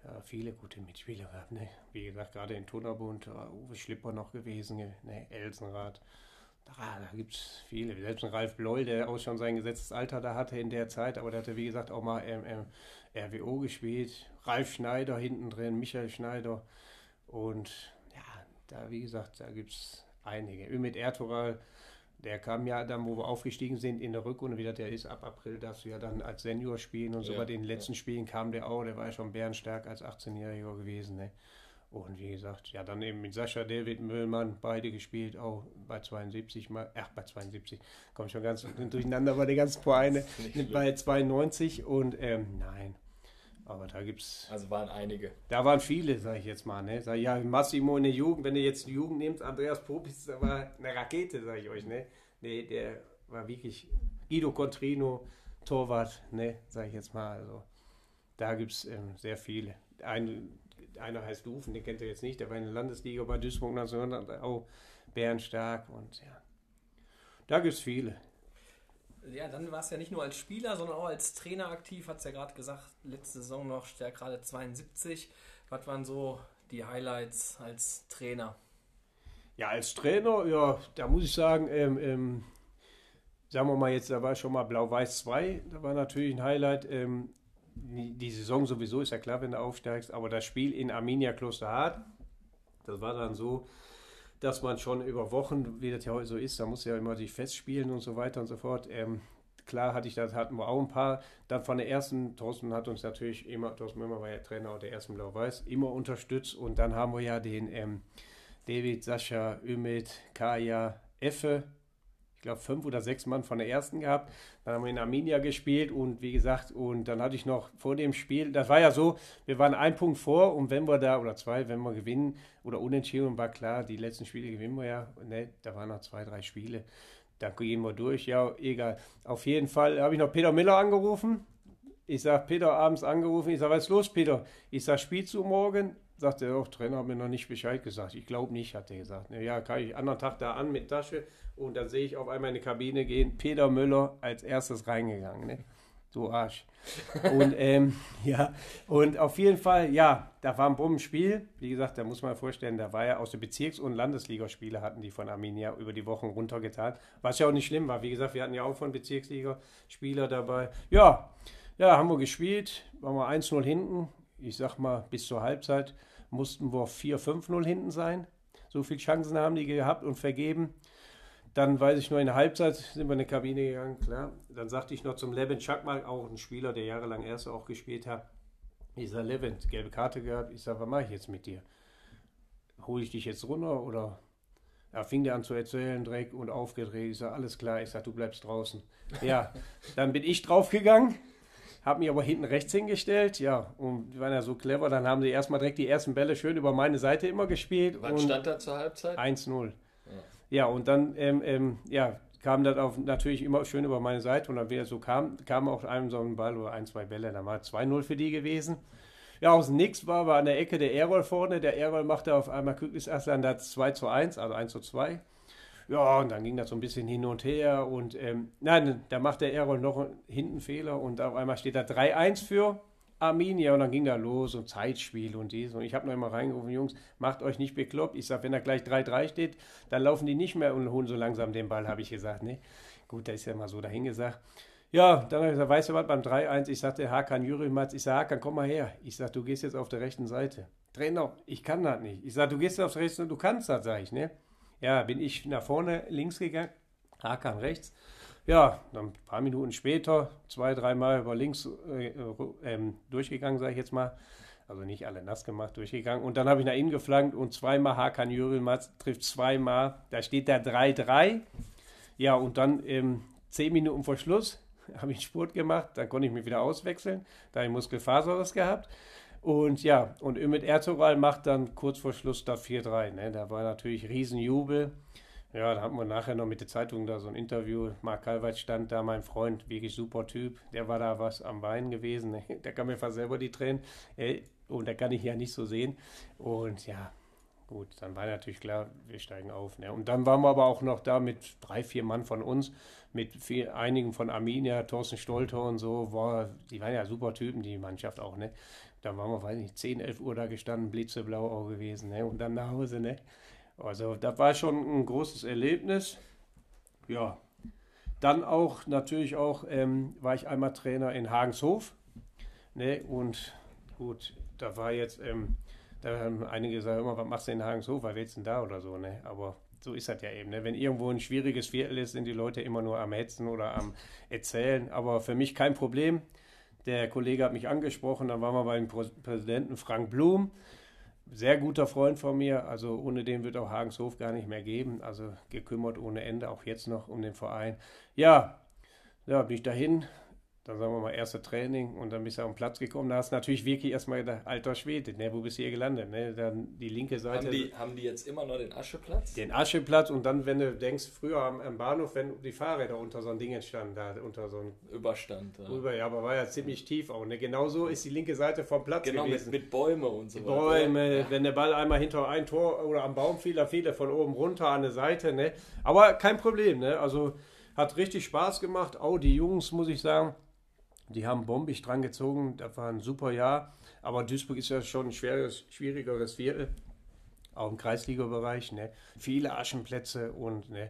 Ja, viele gute Mitspieler gehabt. Ne? Wie gesagt, gerade in Turnerbund, Uwe Schlipper noch gewesen, ne? Elsenrath. Da, da gibt es viele. Selbst ein Ralf Bloll, der auch schon sein gesetztes Alter da hatte in der Zeit, aber der hatte, wie gesagt, auch mal ähm, ähm, RWO gespielt. Ralf Schneider hinten drin, Michael Schneider. Und ja, da, wie gesagt, da gibt es einige. Ümit Ertural, der kam ja dann, wo wir aufgestiegen sind, in der Rückrunde wieder, der ist ab April, darfst du ja dann als Senior spielen und so. Ja, bei den letzten ja. Spielen kam der auch, der war ja schon bärenstark als 18-Jähriger gewesen. Ne? Und wie gesagt, ja, dann eben mit Sascha, David Müllmann, beide gespielt, auch bei 72 mal, ach, bei 72, komm schon ganz durcheinander bei den ganzen Vereine, bei 92 und ähm, nein, aber da gibt's. Also waren einige. Da waren viele, sag ich jetzt mal. Ne? Sag, ja, Massimo in der Jugend, wenn du jetzt die Jugend nimmst, Andreas Popis, da war eine Rakete, sag ich euch. Ne? Nee, der war wirklich Guido Contrino, Torwart, ne, sag ich jetzt mal. Also da gibt es ähm, sehr viele. Ein, einer heißt Dufen, den kennt ihr jetzt nicht, der war in der Landesliga bei Duisburg 1900 auch bärenstark und ja. Da gibt es viele. Ja, dann war es ja nicht nur als Spieler, sondern auch als Trainer aktiv. Hat es ja gerade gesagt, letzte Saison noch gerade 72. Was waren so die Highlights als Trainer? Ja, als Trainer, ja, da muss ich sagen, ähm, ähm, sagen wir mal jetzt, da war schon mal Blau-Weiß 2, da war natürlich ein Highlight. Ähm, die Saison sowieso ist ja klar, wenn du aufsteigst, aber das Spiel in Arminia Klosterhardt, das war dann so, dass man schon über Wochen, wie das ja heute so ist, da muss ja immer sich festspielen und so weiter und so fort. Ähm, klar hatte ich das, hatten wir auch ein paar. Dann von der ersten, Thorsten hat uns natürlich immer, Thorsten Mömer war ja Trainer der ersten Blau-Weiß, immer unterstützt. Und dann haben wir ja den ähm, David, Sascha, Ümit, Kaya, Effe, glaube, fünf oder sechs Mann von der ersten gehabt. Dann haben wir in Arminia gespielt und wie gesagt, und dann hatte ich noch vor dem Spiel, das war ja so, wir waren ein Punkt vor und wenn wir da, oder zwei, wenn wir gewinnen oder unentschieden, war klar, die letzten Spiele gewinnen wir ja. Ne, da waren noch zwei, drei Spiele. Da gehen wir durch, ja, egal. Auf jeden Fall habe ich noch Peter Miller angerufen. Ich sage, Peter abends angerufen. Ich sage, was ist los, Peter? Ich sage, spielst du morgen? Sagt er, auch Trainer hat mir noch nicht Bescheid gesagt. Ich glaube nicht, hat er gesagt. Ja, kann ich anderen Tag da an mit Tasche und dann sehe ich auf einmal in die Kabine gehen, Peter Müller als erstes reingegangen. Ne? Du Arsch. und ähm, ja, und auf jeden Fall, ja, da war ein Bombenspiel. Wie gesagt, da muss man vorstellen, da war ja aus den Bezirks- und Landesligaspiele hatten die von Arminia über die Wochen runtergetan. Was ja auch nicht schlimm war. Wie gesagt, wir hatten ja auch von Bezirksligaspieler dabei. Ja, ja, haben wir gespielt, waren wir 1-0 hinten. Ich sag mal, bis zur Halbzeit mussten wir 4-5-0 hinten sein. So viele Chancen haben die gehabt und vergeben. Dann weiß ich nur, in der Halbzeit sind wir in die Kabine gegangen, klar. Dann sagte ich noch zum Levin Schakmal, auch ein Spieler, der jahrelang Erste auch gespielt hat. Ich sage, Levin, gelbe Karte gehabt. Ich sage, was mache ich jetzt mit dir? Hole ich dich jetzt runter oder da fing der an zu erzählen, Dreck und aufgedreht. Ich sage, alles klar. Ich sage, du bleibst draußen. Ja, dann bin ich draufgegangen, habe mich aber hinten rechts hingestellt. Ja, und die waren ja so clever. Dann haben sie erstmal direkt die ersten Bälle schön über meine Seite immer gespielt. Wann stand da zur Halbzeit? 1-0. Ja, und dann ähm, ähm, ja, kam das auf, natürlich immer schön über meine Seite und dann wieder so kam, kam auch einem so ein Ball oder ein, zwei Bälle, dann war 2-0 für die gewesen. Ja, aus dem Nix war, war an der Ecke der Errol vorne. Der Errol machte auf einmal Küklis Aslan da 2 zu 1, also 1 zu 2. Ja, und dann ging das so ein bisschen hin und her und ähm, nein, da macht der Errol noch hinten Fehler und auf einmal steht da 3-1 für Arminia und dann ging da los und Zeitspiel und dies und ich habe noch immer reingerufen, Jungs, macht euch nicht bekloppt. Ich sage, wenn da gleich 3-3 steht, dann laufen die nicht mehr und holen so langsam den Ball, habe ich gesagt, ne? Gut, da ist ja mal so dahingesagt. Ja, dann habe ich gesagt, weißt du was, beim 3-1, ich sagte, Hakan Jurimatz, ich sage, Hakan, komm mal her. Ich sage, du gehst jetzt auf der rechten Seite. Trainer, ich kann das nicht. Ich sage, du gehst auf der rechten Seite, du kannst das, sage ich, ne? Ja, bin ich nach vorne links gegangen, Hakan rechts. Ja, dann ein paar Minuten später, zwei, dreimal über links äh, äh, durchgegangen, sage ich jetzt mal. Also nicht alle nass gemacht, durchgegangen. Und dann habe ich nach innen geflankt und zweimal Hakan Jürgelmatz trifft zweimal. Da steht da 3-3. Ja, und dann ähm, zehn Minuten vor Schluss habe ich Sport gemacht. Dann konnte ich mich wieder auswechseln. Da habe ich Muskelfaserriss gehabt. Und ja, und Ümit Ertugal macht dann kurz vor Schluss da 4-3. Ne? Da war natürlich Riesenjubel. Ja, da hatten wir nachher noch mit der Zeitung da so ein Interview. Marc Kalweit stand da, mein Freund, wirklich super Typ. Der war da was am Bein gewesen. Ne? Der kann mir fast selber die Tränen. Und da kann ich ja nicht so sehen. Und ja, gut, dann war natürlich klar, wir steigen auf. Ne? Und dann waren wir aber auch noch da mit drei, vier Mann von uns, mit viel, einigen von Arminia, Thorsten Stolter und so. War, die waren ja super Typen, die Mannschaft auch. Ne? Da waren wir, weiß nicht, 10, 11 Uhr da gestanden, blitzeblau auch gewesen, ne? Und dann nach Hause, ne? Also, das war schon ein großes Erlebnis. Ja. Dann auch, natürlich auch, ähm, war ich einmal Trainer in Hagenshof, ne? Und gut, da war jetzt, ähm, da haben einige gesagt, immer, was machst du in Hagenshof, was willst du denn da oder so, ne? Aber so ist das ja eben. Ne? Wenn irgendwo ein schwieriges Viertel ist, sind die Leute immer nur am Hetzen oder am Erzählen. Aber für mich kein Problem. Der Kollege hat mich angesprochen, dann waren wir beim Präsidenten Frank Blum, sehr guter Freund von mir, also ohne den wird auch Hagenshof gar nicht mehr geben, also gekümmert ohne Ende, auch jetzt noch um den Verein. Ja, ja, bin ich dahin, dann sagen wir mal, erste Training und dann bist du auf den Platz gekommen. Da hast du natürlich wirklich erstmal gedacht, alter Schwede, ne, wo bist du hier gelandet? Ne? Dann die linke Seite. Haben die, haben die jetzt immer noch den Ascheplatz? Den Ascheplatz und dann, wenn du denkst, früher am, am Bahnhof, wenn die Fahrräder unter so ein Ding entstanden, da unter so ein Überstand. Ja. Über, ja, aber war ja ziemlich tief auch. Ne? Genau so ist die linke Seite vom Platz genau, gewesen. Mit, mit Bäume und so weiter. Bäume, ja. wenn der Ball einmal hinter ein Tor oder am Baum fiel, dann fiel er von oben runter an der Seite. Ne? Aber kein Problem, ne? Also hat richtig Spaß gemacht. Auch die Jungs, muss ich sagen die haben bombig dran gezogen, das war ein super Jahr. Aber Duisburg ist ja schon ein schweres, schwierigeres Viertel, auch im Kreisliga-Bereich. Ne? Viele Aschenplätze und ne?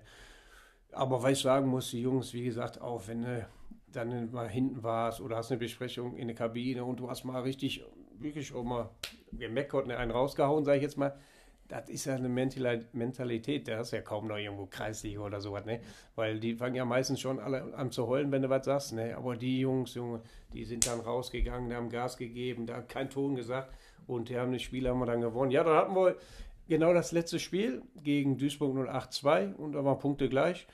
Aber was ich sagen muss, die Jungs, wie gesagt, auch wenn du dann mal hinten warst oder hast eine Besprechung in der Kabine und du hast mal richtig, wirklich auch mal gemeckert, ne, einen rausgehauen, sage ich jetzt mal, das ist ja eine Mentalität, der hast ja kaum noch irgendwo Kreisliga oder sowas, ne? Weil die fangen ja meistens schon alle an zu heulen, wenn du was sagst, ne? Aber die Jungs, Junge, die sind dann rausgegangen, die haben Gas gegeben, da hat kein Ton gesagt und die haben das Spiel haben wir dann gewonnen. Ja, dann hatten wir genau das letzte Spiel gegen Duisburg 08-2 und da waren Punkte gleich.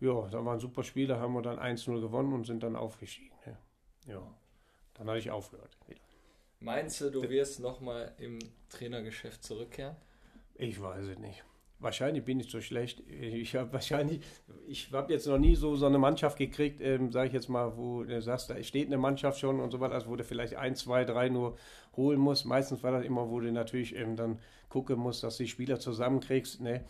Ja, da war ein super Spiel, da haben wir dann 1-0 gewonnen und sind dann aufgestiegen. Ne? Ja, dann habe ich aufgehört. Wieder. Meinst du, du wirst nochmal im Trainergeschäft zurückkehren? Ich weiß es nicht. Wahrscheinlich bin ich so schlecht. Ich habe wahrscheinlich, ich habe jetzt noch nie so, so eine Mannschaft gekriegt, ähm, sage ich jetzt mal, wo du sagst, da steht eine Mannschaft schon und so weiter, also wo du vielleicht ein, zwei, drei nur holen musst. Meistens war das immer, wo du natürlich eben dann gucken musst, dass du die Spieler zusammenkriegst. Ne?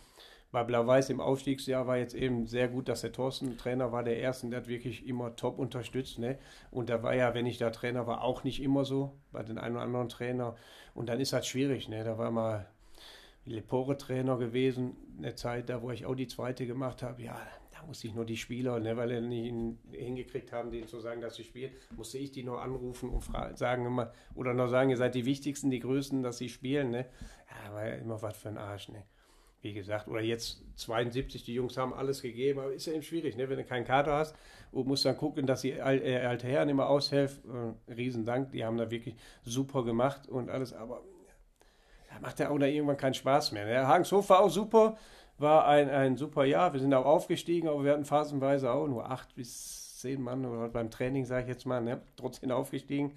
Bei Blau-Weiß im Aufstiegsjahr war jetzt eben sehr gut, dass der Thorsten Trainer war, der Erste, der hat wirklich immer top unterstützt. Ne? Und da war ja, wenn ich da Trainer war, auch nicht immer so bei den einen oder anderen Trainer. Und dann ist das schwierig. Ne? Da war mal Lepore-Trainer gewesen, eine Zeit da, wo ich auch die zweite gemacht habe. Ja, da musste ich nur die Spieler, ne, weil sie nicht hingekriegt haben, denen zu sagen, dass sie spielen, musste ich die nur anrufen und sagen immer, oder noch sagen, ihr seid die Wichtigsten, die Größten, dass sie spielen. Ne? Ja, war ja immer was für ein Arsch. Ne? Wie gesagt, oder jetzt 72, die Jungs haben alles gegeben, aber ist ja eben schwierig, ne? wenn du keinen Kader hast und musst dann gucken, dass die äh, alte Herren immer aushelfen. Äh, Riesendank, die haben da wirklich super gemacht und alles, aber da macht ja auch da irgendwann keinen Spaß mehr. Der ne? Hagenshof war auch super, war ein, ein super Jahr. Wir sind auch aufgestiegen, aber wir hatten phasenweise auch nur acht bis zehn Mann oder beim Training, sage ich jetzt mal, ne? trotzdem aufgestiegen.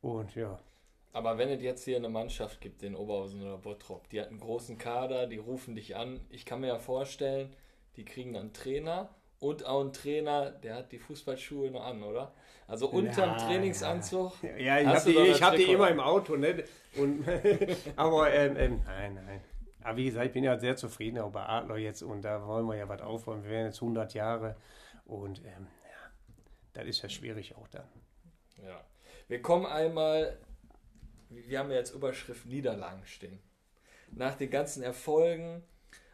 Und ja. Aber wenn es jetzt hier eine Mannschaft gibt, den Oberhausen oder Bottrop, die hat einen großen Kader, die rufen dich an. Ich kann mir ja vorstellen, die kriegen dann Trainer und auch ein Trainer, der hat die Fußballschuhe noch an, oder? Also unterm ja, Trainingsanzug. Ja, ich habe die, ich hab die immer im Auto, ne? Und, aber ähm, ähm, nein, nein. Aber wie gesagt, ich bin ja sehr zufrieden auch bei Adler jetzt und da wollen wir ja was aufräumen. Wir werden jetzt 100 Jahre und ähm, ja, das ist ja schwierig auch dann. Ja. Wir kommen einmal, wir haben ja jetzt Überschrift Niederlagen stehen. Nach den ganzen Erfolgen,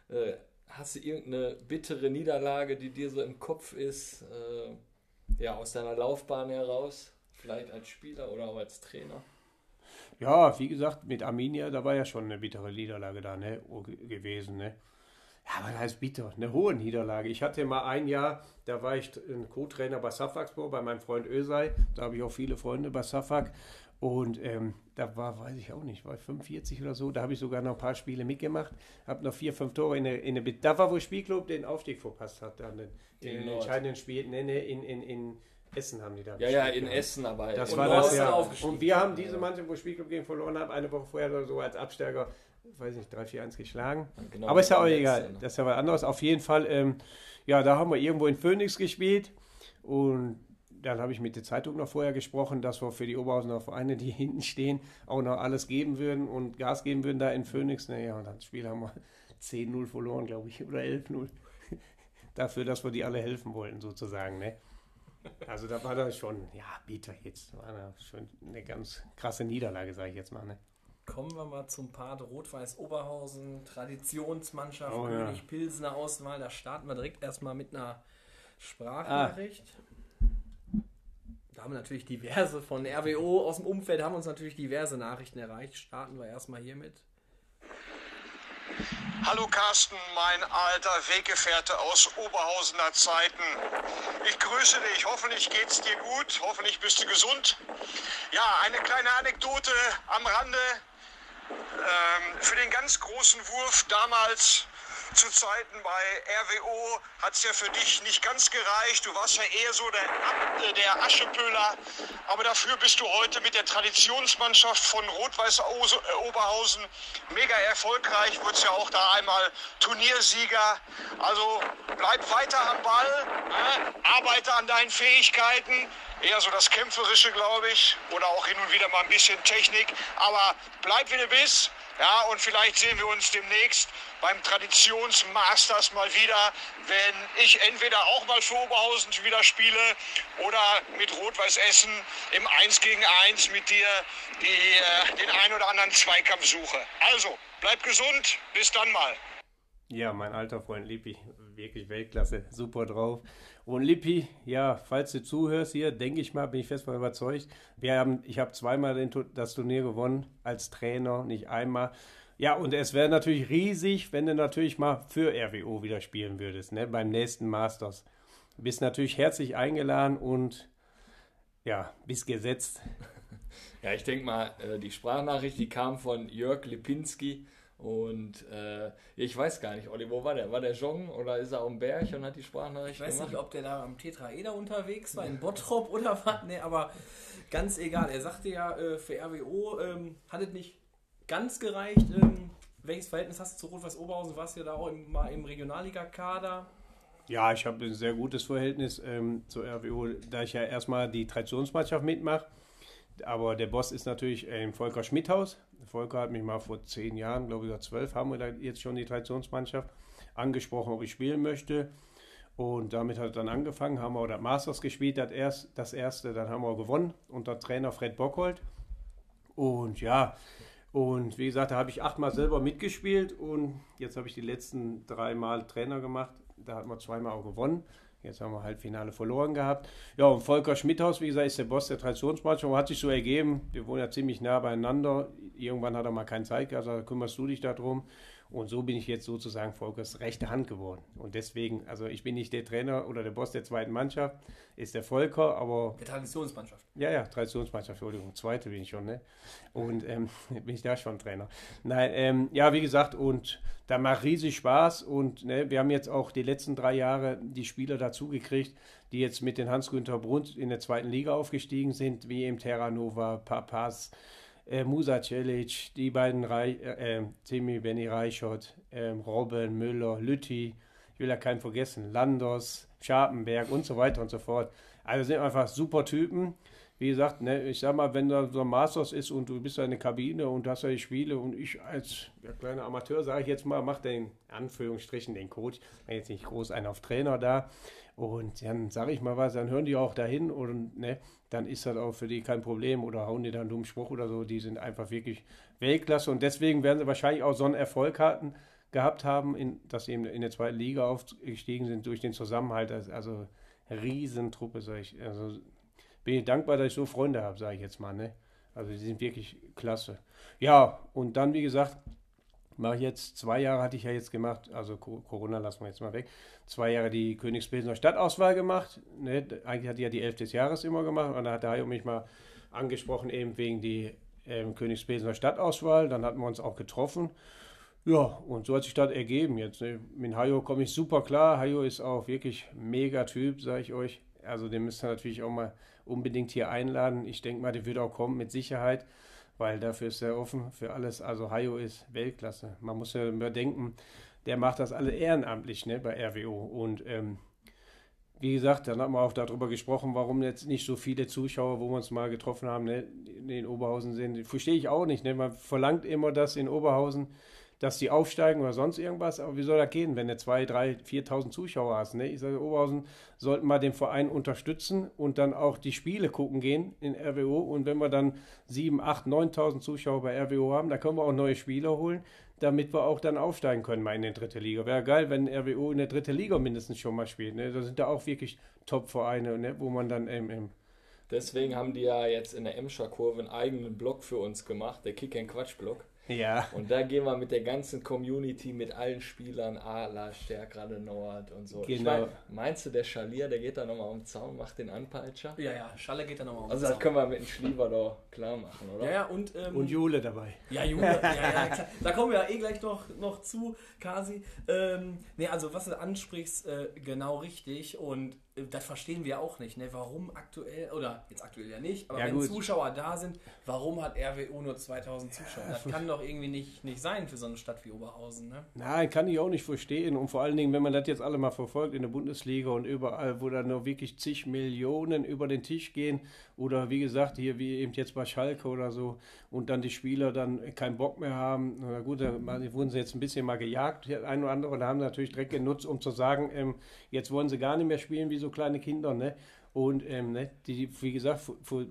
äh, hast du irgendeine bittere Niederlage, die dir so im Kopf ist, äh, ja, aus deiner Laufbahn heraus? Vielleicht als Spieler oder auch als Trainer? Ja, wie gesagt, mit Arminia, da war ja schon eine bittere Niederlage da ne, gewesen. Ne? Ja, aber das heißt bitter, eine hohe Niederlage. Ich hatte mal ein Jahr, da war ich ein Co-Trainer bei Safaxpo, bei meinem Freund Ösei. Da habe ich auch viele Freunde bei Safak. Und ähm, da war, weiß ich auch nicht, war ich 45 oder so. Da habe ich sogar noch ein paar Spiele mitgemacht. Habe noch vier, fünf Tore in der, in der Da war, wo Spielclub den Aufstieg verpasst hat, dann den, den entscheidenden Spiel. Nee, nee, in, in, in Essen haben die da Ja, ja, in haben. Essen, aber das war das ja. Und wir haben diese Mannschaft, wo Spielclub gegen verloren hat, eine Woche vorher oder so als Abstärker, weiß nicht, 3-4-1 geschlagen. Genau, aber ist ja auch egal. Das ist ja was anderes. Auf jeden Fall, ähm, ja, da haben wir irgendwo in Phoenix gespielt und dann habe ich mit der Zeitung noch vorher gesprochen, dass wir für die Oberhausener Vereine, die hinten stehen, auch noch alles geben würden und Gas geben würden da in Phoenix. Naja, und das Spiel haben wir 10-0 verloren, glaube ich, oder 11-0. Dafür, dass wir die alle helfen wollten, sozusagen. Ne? Also da war das schon, ja, bitter jetzt. War das schon eine ganz krasse Niederlage, sage ich jetzt mal. Ne? Kommen wir mal zum Part Rot-Weiß Oberhausen, Traditionsmannschaft, oh, König ja. Pilsener Auswahl. Da starten wir direkt erstmal mit einer Sprachnachricht. Ah. Da haben wir natürlich diverse von RWO aus dem Umfeld, haben uns natürlich diverse Nachrichten erreicht. Starten wir erstmal hiermit. Hallo Carsten, mein alter Weggefährte aus Oberhausener Zeiten. Ich grüße dich, hoffentlich geht's dir gut, hoffentlich bist du gesund. Ja, eine kleine Anekdote am Rande. Ähm, für den ganz großen Wurf damals zu Zeiten bei RWO hat es ja für dich nicht ganz gereicht. Du warst ja eher so der, äh, der Aschepöler. Aber dafür bist du heute mit der Traditionsmannschaft von Rot-Weiß äh, Oberhausen mega erfolgreich. Wurdest ja auch da einmal Turniersieger. Also bleib weiter am Ball, äh, arbeite an deinen Fähigkeiten. Eher so das Kämpferische, glaube ich. Oder auch hin und wieder mal ein bisschen Technik. Aber bleib wie du bist. Ja, und vielleicht sehen wir uns demnächst beim Traditionsmasters mal wieder, wenn ich entweder auch mal für Oberhausen wieder spiele oder mit Rot-Weiß Essen im 1 gegen 1 mit dir die, äh, den ein oder anderen Zweikampf suche. Also, bleib gesund, bis dann mal. Ja, mein alter Freund Lippi, wirklich Weltklasse, super drauf. Und Lippi, ja, falls du zuhörst hier, denke ich mal, bin ich fest von überzeugt. Wir haben, ich habe zweimal das Turnier gewonnen als Trainer, nicht einmal. Ja, und es wäre natürlich riesig, wenn du natürlich mal für RWO wieder spielen würdest, ne, beim nächsten Masters. Du bist natürlich herzlich eingeladen und ja, bist gesetzt. Ja, ich denke mal, äh, die Sprachnachricht, die kam von Jörg Lipinski und äh, ich weiß gar nicht, Olli, wo war der? War der Jong oder ist er am Berg und hat die Sprachnachricht gemacht? Ich weiß gemacht? nicht, ob der da am Tetraeder unterwegs war, in Bottrop oder was. Nee, aber ganz egal. Er sagte ja, äh, für RWO ähm, hat es nicht ganz gereicht. Ähm, welches Verhältnis hast du zu Rot-Weiß Oberhausen? Warst du ja da auch im, mal im Regionalliga-Kader? Ja, ich habe ein sehr gutes Verhältnis ähm, zur RWO, da ich ja erstmal die Traditionsmannschaft mitmache. Aber der Boss ist natürlich äh, im Volker Schmidhaus. Volker hat mich mal vor zehn Jahren, glaube ich, oder zwölf, haben wir da jetzt schon die Traditionsmannschaft angesprochen, ob ich spielen möchte. Und damit hat er dann angefangen, haben wir das Masters gespielt, das, erst, das erste, dann haben wir gewonnen unter Trainer Fred Bockhold. Und ja, und wie gesagt, da habe ich achtmal selber mitgespielt und jetzt habe ich die letzten drei Mal Trainer gemacht. Da hat man zweimal auch gewonnen. Jetzt haben wir halt Finale verloren gehabt. Ja, und Volker Schmidhaus, wie gesagt, ist der Boss der Traditionsmannschaft. Hat sich so ergeben, wir wohnen ja ziemlich nah beieinander. Irgendwann hat er mal keine Zeit gehabt, also kümmerst du dich darum. Und so bin ich jetzt sozusagen Volkers rechte Hand geworden. Und deswegen, also ich bin nicht der Trainer oder der Boss der zweiten Mannschaft, ist der Volker, aber. Der Traditionsmannschaft. Ja, ja, Traditionsmannschaft, Entschuldigung, zweite bin ich schon, ne? Und ähm, bin ich da schon Trainer. Nein, ähm, ja, wie gesagt, und da macht riesig Spaß. Und ne, wir haben jetzt auch die letzten drei Jahre die Spieler dazugekriegt, die jetzt mit den Hans-Günther Bruns in der zweiten Liga aufgestiegen sind, wie eben Terranova, Papas äh, Musa Celic, die beiden Rei äh, äh, Timi Benny Reichert, äh, Robin Müller, Lütti. ich will ja keinen vergessen, Landos, Scharpenberg und so weiter und so fort. Also sind einfach super Typen. Wie gesagt, ne, ich sag mal, wenn da so ein Masters ist und du bist da in der Kabine und hast da die Spiele und ich als kleiner Amateur, sage ich jetzt mal, mach den Anführungsstrichen den Coach, bin jetzt nicht groß einen auf Trainer da und dann sage ich mal was, dann hören die auch dahin und ne, dann ist das auch für die kein Problem oder hauen die dann einen dummen Spruch oder so. Die sind einfach wirklich Weltklasse und deswegen werden sie wahrscheinlich auch so einen Erfolg hatten, gehabt haben, in, dass sie in der zweiten Liga aufgestiegen sind durch den Zusammenhalt. Also Riesentruppe, sag ich. Also bin ich dankbar, dass ich so Freunde habe, sage ich jetzt mal. Ne? Also die sind wirklich klasse. Ja, und dann, wie gesagt, mache ich jetzt, zwei Jahre hatte ich ja jetzt gemacht, also Corona lassen wir jetzt mal weg, zwei Jahre die Königspilsener Stadtauswahl gemacht. Ne? Eigentlich hatte ich ja die 11 des Jahres immer gemacht und da hat der Hajo mich mal angesprochen, eben wegen die ähm, Königspilsener Stadtauswahl. Dann hatten wir uns auch getroffen. Ja, und so hat sich das ergeben jetzt. Ne? Mit Hajo komme ich super klar. Hajo ist auch wirklich mega Typ, sage ich euch. Also den müsst ihr natürlich auch mal unbedingt hier einladen. Ich denke mal, der wird auch kommen mit Sicherheit weil dafür ist er offen für alles. Also Hayo ist Weltklasse. Man muss ja überdenken, der macht das alle ehrenamtlich ne, bei RWO. Und ähm, wie gesagt, dann haben wir auch darüber gesprochen, warum jetzt nicht so viele Zuschauer, wo wir uns mal getroffen haben, ne, in Oberhausen sind. Verstehe ich auch nicht. Ne? Man verlangt immer das in Oberhausen dass die aufsteigen oder sonst irgendwas. Aber wie soll das gehen, wenn du 2.000, 3.000, 4.000 Zuschauer hast? Ne? Ich sage, Oberhausen sollten mal den Verein unterstützen und dann auch die Spiele gucken gehen in RWO. Und wenn wir dann 7.000, 8.000, 9.000 Zuschauer bei RWO haben, da können wir auch neue Spieler holen, damit wir auch dann aufsteigen können mal in die dritte Liga. Wäre geil, wenn RWO in der dritte Liga mindestens schon mal spielt. Ne? Da sind da auch wirklich Top-Vereine, ne? wo man dann ähm, ähm, Deswegen haben die ja jetzt in der Emscher Kurve einen eigenen Blog für uns gemacht, der Kick-and-Quatsch-Blog. Ja. Und da gehen wir mit der ganzen Community, mit allen Spielern, Ala, Stärkrade Nord und so. Genau. Ich mein, meinst du, der Schalier, der geht da nochmal um den Zaun, macht den Anpeitscher? Ja, ja, Schalle geht da nochmal um den also Zaun. Also das können wir mit dem Schlieber doch klar machen, oder? Ja, ja, und... Ähm, und Jule dabei. Ja, Jule, ja, ja, klar. Da kommen wir ja eh gleich noch, noch zu, Kasi. Ähm, ne, also was du ansprichst, äh, genau richtig und das verstehen wir auch nicht, ne? warum aktuell, oder jetzt aktuell ja nicht, aber ja, wenn gut. Zuschauer da sind, warum hat RWO nur 2000 Zuschauer? Das kann doch irgendwie nicht, nicht sein für so eine Stadt wie Oberhausen. Ne? Nein, kann ich auch nicht verstehen. Und vor allen Dingen, wenn man das jetzt alle mal verfolgt in der Bundesliga und überall, wo dann nur wirklich zig Millionen über den Tisch gehen, oder wie gesagt, hier wie eben jetzt bei Schalke oder so, und dann die Spieler dann keinen Bock mehr haben. Na gut, da wurden sie jetzt ein bisschen mal gejagt, ein oder andere, und haben natürlich direkt genutzt, um zu sagen, ähm, jetzt wollen sie gar nicht mehr spielen wie so kleine Kinder, ne? Und ähm, ne, die, wie gesagt,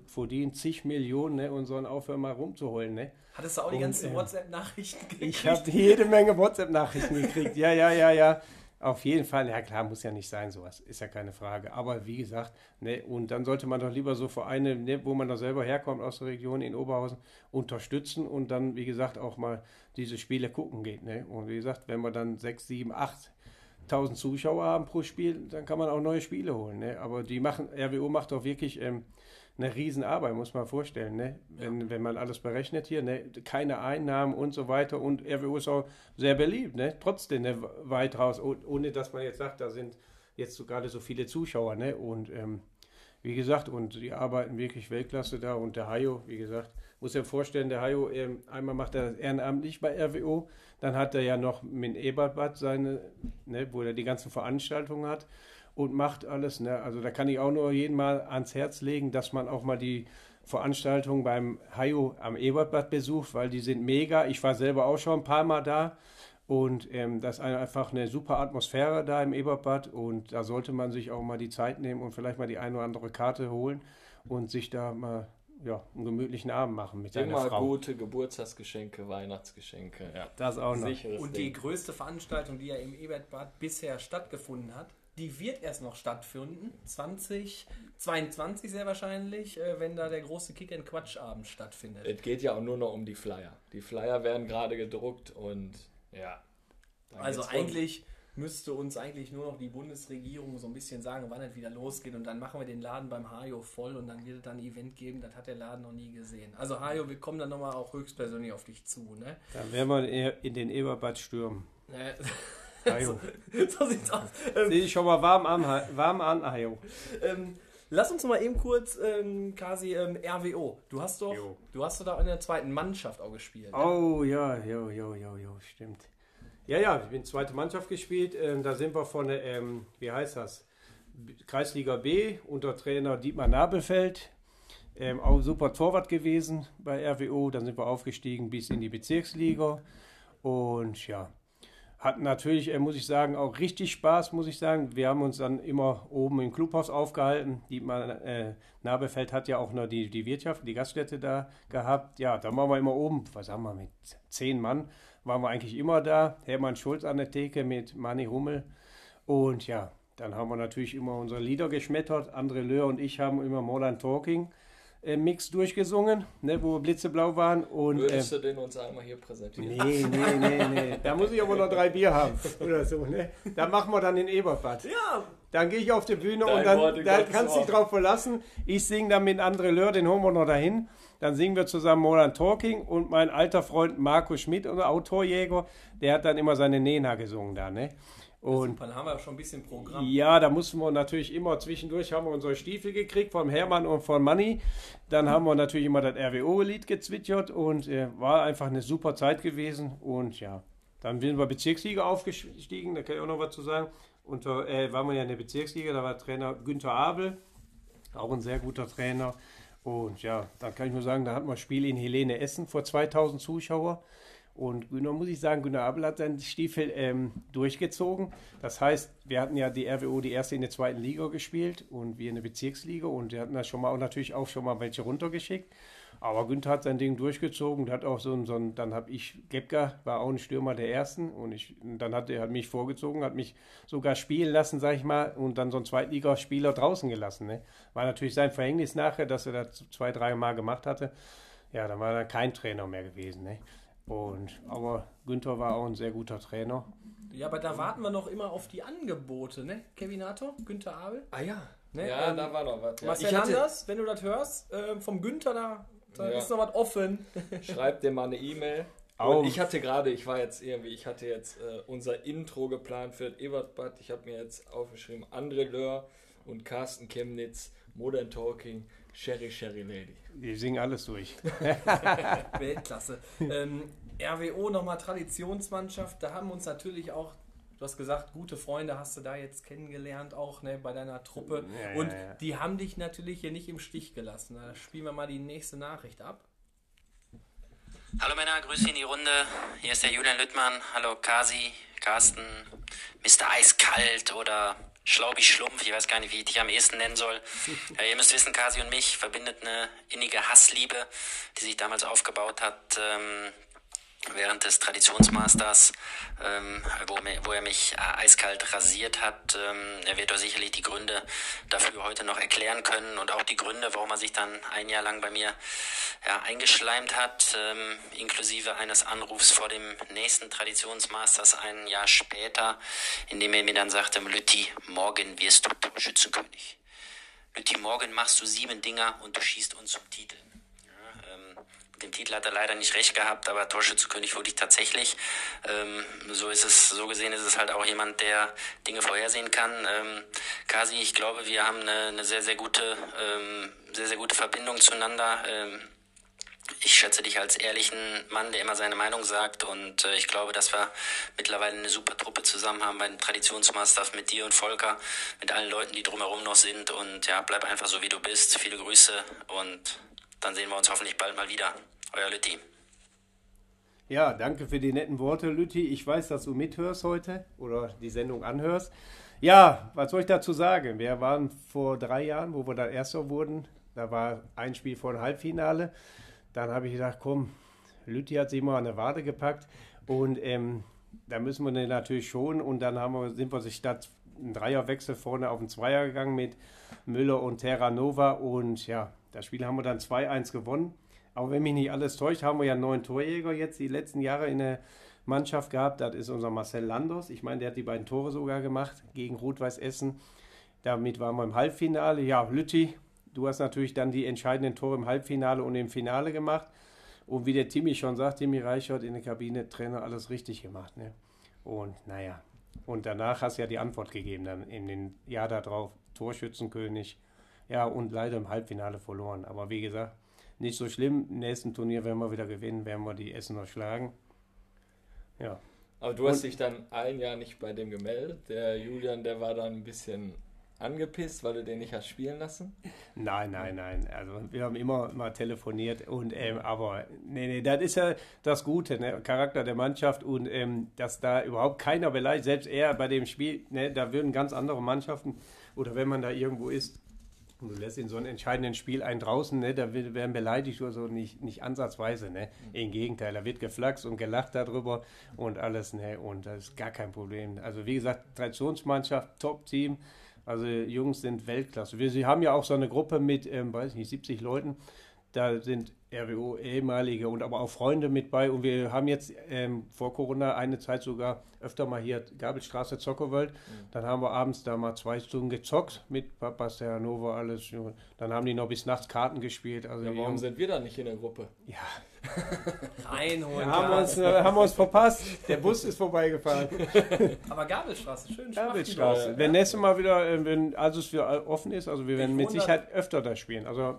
verdienen zig Millionen ne, und sollen aufhören, mal rumzuholen. Ne? Hattest du auch die ganzen ähm, WhatsApp-Nachrichten gekriegt? Ich habe jede Menge WhatsApp-Nachrichten gekriegt. Ja, ja, ja, ja. Auf jeden Fall, ja klar, muss ja nicht sein, sowas, ist ja keine Frage. Aber wie gesagt, ne, und dann sollte man doch lieber so Vereine, ne, wo man da selber herkommt aus der Region in Oberhausen, unterstützen und dann, wie gesagt, auch mal diese Spiele gucken geht. Ne? Und wie gesagt, wenn wir dann sechs, sieben, acht 1000 Zuschauer haben pro Spiel, dann kann man auch neue Spiele holen. Ne? Aber die machen, RWO macht doch wirklich ähm, eine Riesenarbeit, muss man vorstellen. Ne? Wenn, ja. wenn man alles berechnet hier, ne? keine Einnahmen und so weiter. Und RWO ist auch sehr beliebt, ne? trotzdem ne? weit raus, ohne dass man jetzt sagt, da sind jetzt so gerade so viele Zuschauer. Ne? Und ähm, wie gesagt, und die arbeiten wirklich Weltklasse da. Und der Hayo, wie gesagt, muss ja vorstellen, der Hayo, ähm, einmal macht er das ehrenamtlich bei RWO, dann hat er ja noch mit Ebertbad seine, ne, wo er die ganzen Veranstaltungen hat und macht alles. Ne? Also da kann ich auch nur jeden mal ans Herz legen, dass man auch mal die Veranstaltungen beim Hayo am Ebertbad besucht, weil die sind mega. Ich war selber auch schon ein paar Mal da. Und ähm, das ist einfach eine super Atmosphäre da im Eberbad und da sollte man sich auch mal die Zeit nehmen und vielleicht mal die eine oder andere Karte holen und sich da mal ja, einen gemütlichen Abend machen mit seiner Immer Frau. gute Geburtstagsgeschenke, Weihnachtsgeschenke. Ja. Das auch noch. Sicheres und die größte Veranstaltung, die ja im Ebertbad bisher stattgefunden hat, die wird erst noch stattfinden. 2022 sehr wahrscheinlich, äh, wenn da der große Kick-and-Quatsch-Abend stattfindet. Es geht ja auch nur noch um die Flyer. Die Flyer werden gerade gedruckt und ja. Also eigentlich müsste uns eigentlich nur noch die Bundesregierung so ein bisschen sagen, wann es wieder losgeht und dann machen wir den Laden beim Hajo voll und dann wird es dann ein Event geben, das hat der Laden noch nie gesehen. Also Hajo, wir kommen dann nochmal auch höchstpersönlich auf dich zu. Ne? Dann werden wir in den Eberbad stürmen. Hajo. so, so sieht's aus. Ähm, Sehe ich schon mal warm an, warm an Hajo. Ähm, Lass uns mal eben kurz, ähm, quasi ähm, RWO. Du hast doch, du hast doch da in der zweiten Mannschaft auch gespielt. Ne? Oh ja, jo, jo, jo, jo, stimmt. Ja, ja, ich bin zweite Mannschaft gespielt. Ähm, da sind wir von der, ähm, wie heißt das? Kreisliga B unter Trainer Dietmar Nabelfeld. Ähm, auch super Torwart gewesen bei RWO. Dann sind wir aufgestiegen bis in die Bezirksliga. Und ja, hatten natürlich, äh, muss ich sagen, auch richtig Spaß, muss ich sagen. Wir haben uns dann immer oben im Clubhaus aufgehalten. Die, äh, Nabelfeld hat ja auch noch die, die Wirtschaft, die Gaststätte da gehabt. Ja, da waren wir immer oben, was haben wir, mit zehn Mann waren wir eigentlich immer da. Hermann Schulz an der Theke mit Manni Hummel. Und ja, dann haben wir natürlich immer unsere Lieder geschmettert. André Löhr und ich haben immer Modern Talking Mix durchgesungen, ne, wo wir blitzeblau waren. Und, Würdest äh, du den uns einmal hier präsentieren? Nee, nee, nee, nee. Da muss ich aber noch drei Bier haben oder so. Ne? Da machen wir dann den Eberbad. Ja. Dann gehe ich auf die Bühne Dein und dann, dann kannst du dich drauf verlassen. Ich singe dann mit André Löhr, den holen wir noch dahin. Dann singen wir zusammen Modern Talking und mein alter Freund Marco Schmidt, unser Autorjäger, der hat dann immer seine Nena gesungen da, ne? Und dann haben wir schon ein bisschen Programm. Ja, da mussten wir natürlich immer zwischendurch haben wir unsere Stiefel gekriegt vom Hermann und von Manni. Dann haben wir natürlich immer das RWO-Lied gezwitschert und äh, war einfach eine super Zeit gewesen. Und ja, dann sind wir Bezirksliga aufgestiegen, da kann ich auch noch was zu sagen. Und äh, waren wir ja in der Bezirksliga, da war Trainer Günther Abel, auch ein sehr guter Trainer. Und ja, dann kann ich nur sagen, da hatten wir ein Spiel in Helene Essen vor 2000 Zuschauern. Und Günter, muss ich sagen, Günter Abel hat seinen Stiefel ähm, durchgezogen. Das heißt, wir hatten ja die RWO die erste in der zweiten Liga gespielt und wir in der Bezirksliga und wir hatten da schon mal auch natürlich auch schon mal welche runtergeschickt. Aber Günther hat sein Ding durchgezogen, der hat auch so ein, so ein dann habe ich, Gebka war auch ein Stürmer der Ersten und ich, dann hat er hat mich vorgezogen, hat mich sogar spielen lassen, sag ich mal, und dann so ein Zweitligaspieler draußen gelassen. Ne? War natürlich sein Verhängnis nachher, dass er das zwei, drei Mal gemacht hatte. Ja, dann war er kein Trainer mehr gewesen. Ne? Und, aber Günther war auch ein sehr guter Trainer. Ja, aber da warten wir noch immer auf die Angebote, ne? Kevinator, Günther Abel. Ah ja. Ne? Ja, ähm, da war noch was. Ja. Marcel Anders, wenn du das hörst, äh, vom Günther da, da ja. ist noch was offen. Schreib dir mal eine E-Mail. Und ich hatte gerade, ich war jetzt irgendwie, ich hatte jetzt äh, unser Intro geplant für Evertbad. Ich habe mir jetzt aufgeschrieben, André Löhr und Carsten Chemnitz, Modern Talking, Sherry Sherry Lady. Die singen alles durch. Weltklasse. Ähm, RWO nochmal Traditionsmannschaft. Da haben uns natürlich auch, du hast gesagt, gute Freunde hast du da jetzt kennengelernt, auch ne, bei deiner Truppe. Ja, Und ja, ja. die haben dich natürlich hier nicht im Stich gelassen. Da spielen wir mal die nächste Nachricht ab. Hallo Männer, Grüße in die Runde. Hier ist der Julian Lüttmann. Hallo Kasi, Carsten, Mr. Eiskalt oder Schlaubi Schlumpf, ich weiß gar nicht, wie ich dich am ehesten nennen soll. Ja, ihr müsst wissen, Kasi und mich verbindet eine innige Hassliebe, die sich damals aufgebaut hat. Während des Traditionsmasters, ähm, wo, wo, er mich äh, eiskalt rasiert hat. Ähm, er wird doch sicherlich die Gründe dafür heute noch erklären können und auch die Gründe, warum er sich dann ein Jahr lang bei mir ja, eingeschleimt hat, ähm, inklusive eines Anrufs vor dem nächsten Traditionsmasters ein Jahr später, in dem er mir dann sagte, Lütti, morgen wirst du Torschützenkönig. Lütti, morgen machst du sieben Dinger und du schießt uns zum Titel. Dem Titel hat er leider nicht recht gehabt, aber Torschützenkönig wurde ich tatsächlich. Ähm, so ist es, so gesehen ist es halt auch jemand, der Dinge vorhersehen kann. Ähm, Kasi, ich glaube, wir haben eine, eine sehr, sehr gute, ähm, sehr, sehr gute Verbindung zueinander. Ähm, ich schätze dich als ehrlichen Mann, der immer seine Meinung sagt und äh, ich glaube, dass wir mittlerweile eine super Truppe zusammen haben bei den Traditionsmasters mit dir und Volker, mit allen Leuten, die drumherum noch sind und ja, bleib einfach so wie du bist. Viele Grüße und dann sehen wir uns hoffentlich bald mal wieder. Euer Lütti. Ja, danke für die netten Worte, Lütti. Ich weiß, dass du mithörst heute oder die Sendung anhörst. Ja, was soll ich dazu sagen? Wir waren vor drei Jahren, wo wir dann Erster wurden. Da war ein Spiel vor dem Halbfinale. Dann habe ich gedacht, komm, Lütti hat sich mal an der Wade gepackt und ähm, da müssen wir den natürlich schon. Und dann haben wir, sind wir sich statt ein Dreierwechsel vorne auf den Zweier gegangen mit Müller und Terra Nova. Und ja, das Spiel haben wir dann 2-1 gewonnen. Aber wenn mich nicht alles täuscht, haben wir ja einen neuen Torjäger jetzt die letzten Jahre in der Mannschaft gehabt. Das ist unser Marcel Landos. Ich meine, der hat die beiden Tore sogar gemacht gegen Rot-Weiß Essen. Damit waren wir im Halbfinale. Ja, Lütti, du hast natürlich dann die entscheidenden Tore im Halbfinale und im Finale gemacht. Und wie der Timmy schon sagt, Timmy Reichert in der Kabine, Trainer, alles richtig gemacht. Ne? Und naja, und danach hast du ja die Antwort gegeben, dann in den Jahr darauf, Torschützenkönig. Ja, und leider im Halbfinale verloren. Aber wie gesagt, nicht so schlimm. Im nächsten Turnier werden wir wieder gewinnen, werden wir die Essener schlagen. Ja. Aber du hast dich dann ein Jahr nicht bei dem gemeldet. Der Julian, der war dann ein bisschen angepisst, weil du den nicht hast spielen lassen? Nein, nein, nein. Also wir haben immer mal telefoniert und ähm, aber nee, nee, das ist ja das Gute, ne? Charakter der Mannschaft und ähm, dass da überhaupt keiner beleidigt, selbst er bei dem Spiel, ne, da würden ganz andere Mannschaften oder wenn man da irgendwo ist und du lässt in so einem entscheidenden Spiel einen draußen, ne, da werden beleidigt oder so nicht, nicht ansatzweise, ne? Im Gegenteil, da wird geflaxt und gelacht darüber und alles, ne? Und das ist gar kein Problem. Also wie gesagt, Traditionsmannschaft, Top-Team. Also Jungs sind Weltklasse. Wir sie haben ja auch so eine Gruppe mit, ähm, weiß nicht, 70 Leuten. Da sind RWO ehemalige und aber auch Freunde mit bei. Und wir haben jetzt ähm, vor Corona eine Zeit sogar öfter mal hier Gabelstraße Zockerwelt. Mhm. Dann haben wir abends da mal zwei Stunden gezockt mit Papas der Hannover, alles. Dann haben die noch bis nachts Karten gespielt. Also ja, warum sind wir da nicht in der Gruppe? Ja, Reinholen. Ja, haben, wir uns, haben wir uns verpasst. Der Bus ist vorbeigefahren. Aber Gabelstraße, schön Gabelstraße. Wenn nächstes Mal wieder, äh, wenn also wieder offen ist, also wir werden mit Sicherheit öfter da spielen. Also ja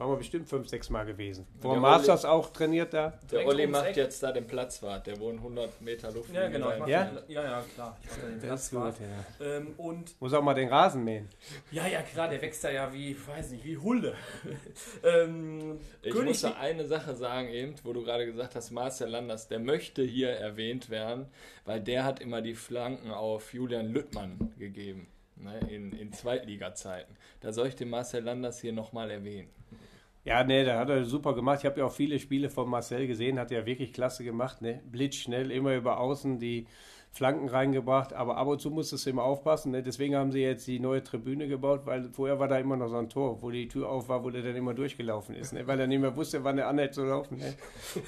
waren wir bestimmt fünf, sechs Mal gewesen. Vor der Masters Olli, auch trainiert da. Der Olli macht jetzt da den Platzwart, der wohnt 100 Meter Luft. Ja, genau. Ja? Ja, ja, klar. Ich mache den Platzwart. Gut, ja. Ähm, und Muss auch mal den Rasen mähen. Ja, ja, klar, der wächst da ja wie, weiß nicht, wie Hulle. ähm, ich König muss da eine Sache sagen eben, wo du gerade gesagt hast, Marcel Landers, der möchte hier erwähnt werden, weil der hat immer die Flanken auf Julian Lüttmann gegeben. Ne, in, in Zweitliga-Zeiten. Da soll ich den Marcel Landers hier nochmal erwähnen. Ja, nee, da hat er super gemacht. Ich habe ja auch viele Spiele von Marcel gesehen, hat er wirklich klasse gemacht. Ne? Blitzschnell, immer über außen die Flanken reingebracht, aber ab und zu musstest du immer aufpassen. Ne? Deswegen haben sie jetzt die neue Tribüne gebaut, weil vorher war da immer noch so ein Tor, wo die Tür auf war, wo der dann immer durchgelaufen ist, ne? weil er nicht mehr wusste, wann er anhält zu laufen. Ne?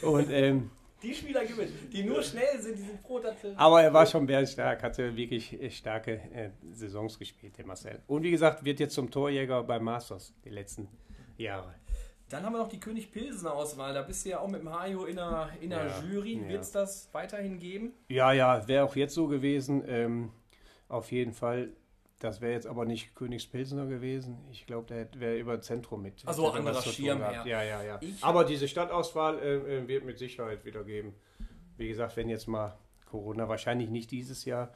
Und ähm, die Spieler gewinnen, die nur schnell sind, die sind froh dafür. Aber er war schon stark, hatte wirklich starke äh, Saisons gespielt, der Marcel. Und wie gesagt, wird jetzt zum Torjäger bei Masters die letzten Jahre. Dann haben wir noch die König Pilsener Auswahl. Da bist du ja auch mit dem Hajo in der, in der ja, Jury. Ja. Wird es das weiterhin geben? Ja, ja, wäre auch jetzt so gewesen. Ähm, auf jeden Fall. Das wäre jetzt aber nicht Königspilsener gewesen. Ich glaube, der wäre über Zentrum mit. Also anderer Schirm. Ja, ja, ja. Ich aber diese Stadtauswahl äh, äh, wird mit Sicherheit wieder geben. Wie gesagt, wenn jetzt mal Corona, wahrscheinlich nicht dieses Jahr,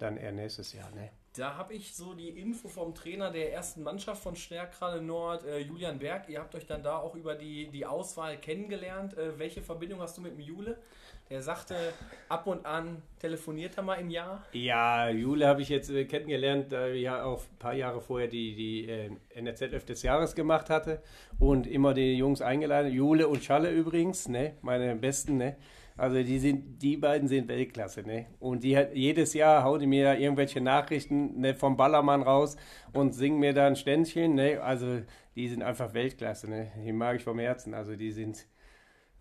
dann eher nächstes Jahr. Ne? Da habe ich so die Info vom Trainer der ersten Mannschaft von Stärkrade Nord, äh, Julian Berg. Ihr habt euch dann da auch über die, die Auswahl kennengelernt. Äh, welche Verbindung hast du mit dem Jule? Der sagte, ab und an telefoniert er mal im Jahr. Ja, Jule habe ich jetzt äh, kennengelernt, da ich ja auch ein paar Jahre vorher die, die äh, NRZ des Jahres gemacht hatte und immer die Jungs eingeladen. Jule und Schalle übrigens, ne, meine besten, ne. Also die sind, die beiden sind Weltklasse, ne? Und die hat jedes Jahr hauen die mir irgendwelche Nachrichten ne, vom Ballermann raus und singen mir da ein Ständchen, ne? Also die sind einfach Weltklasse, ne? Die mag ich vom Herzen. Also die sind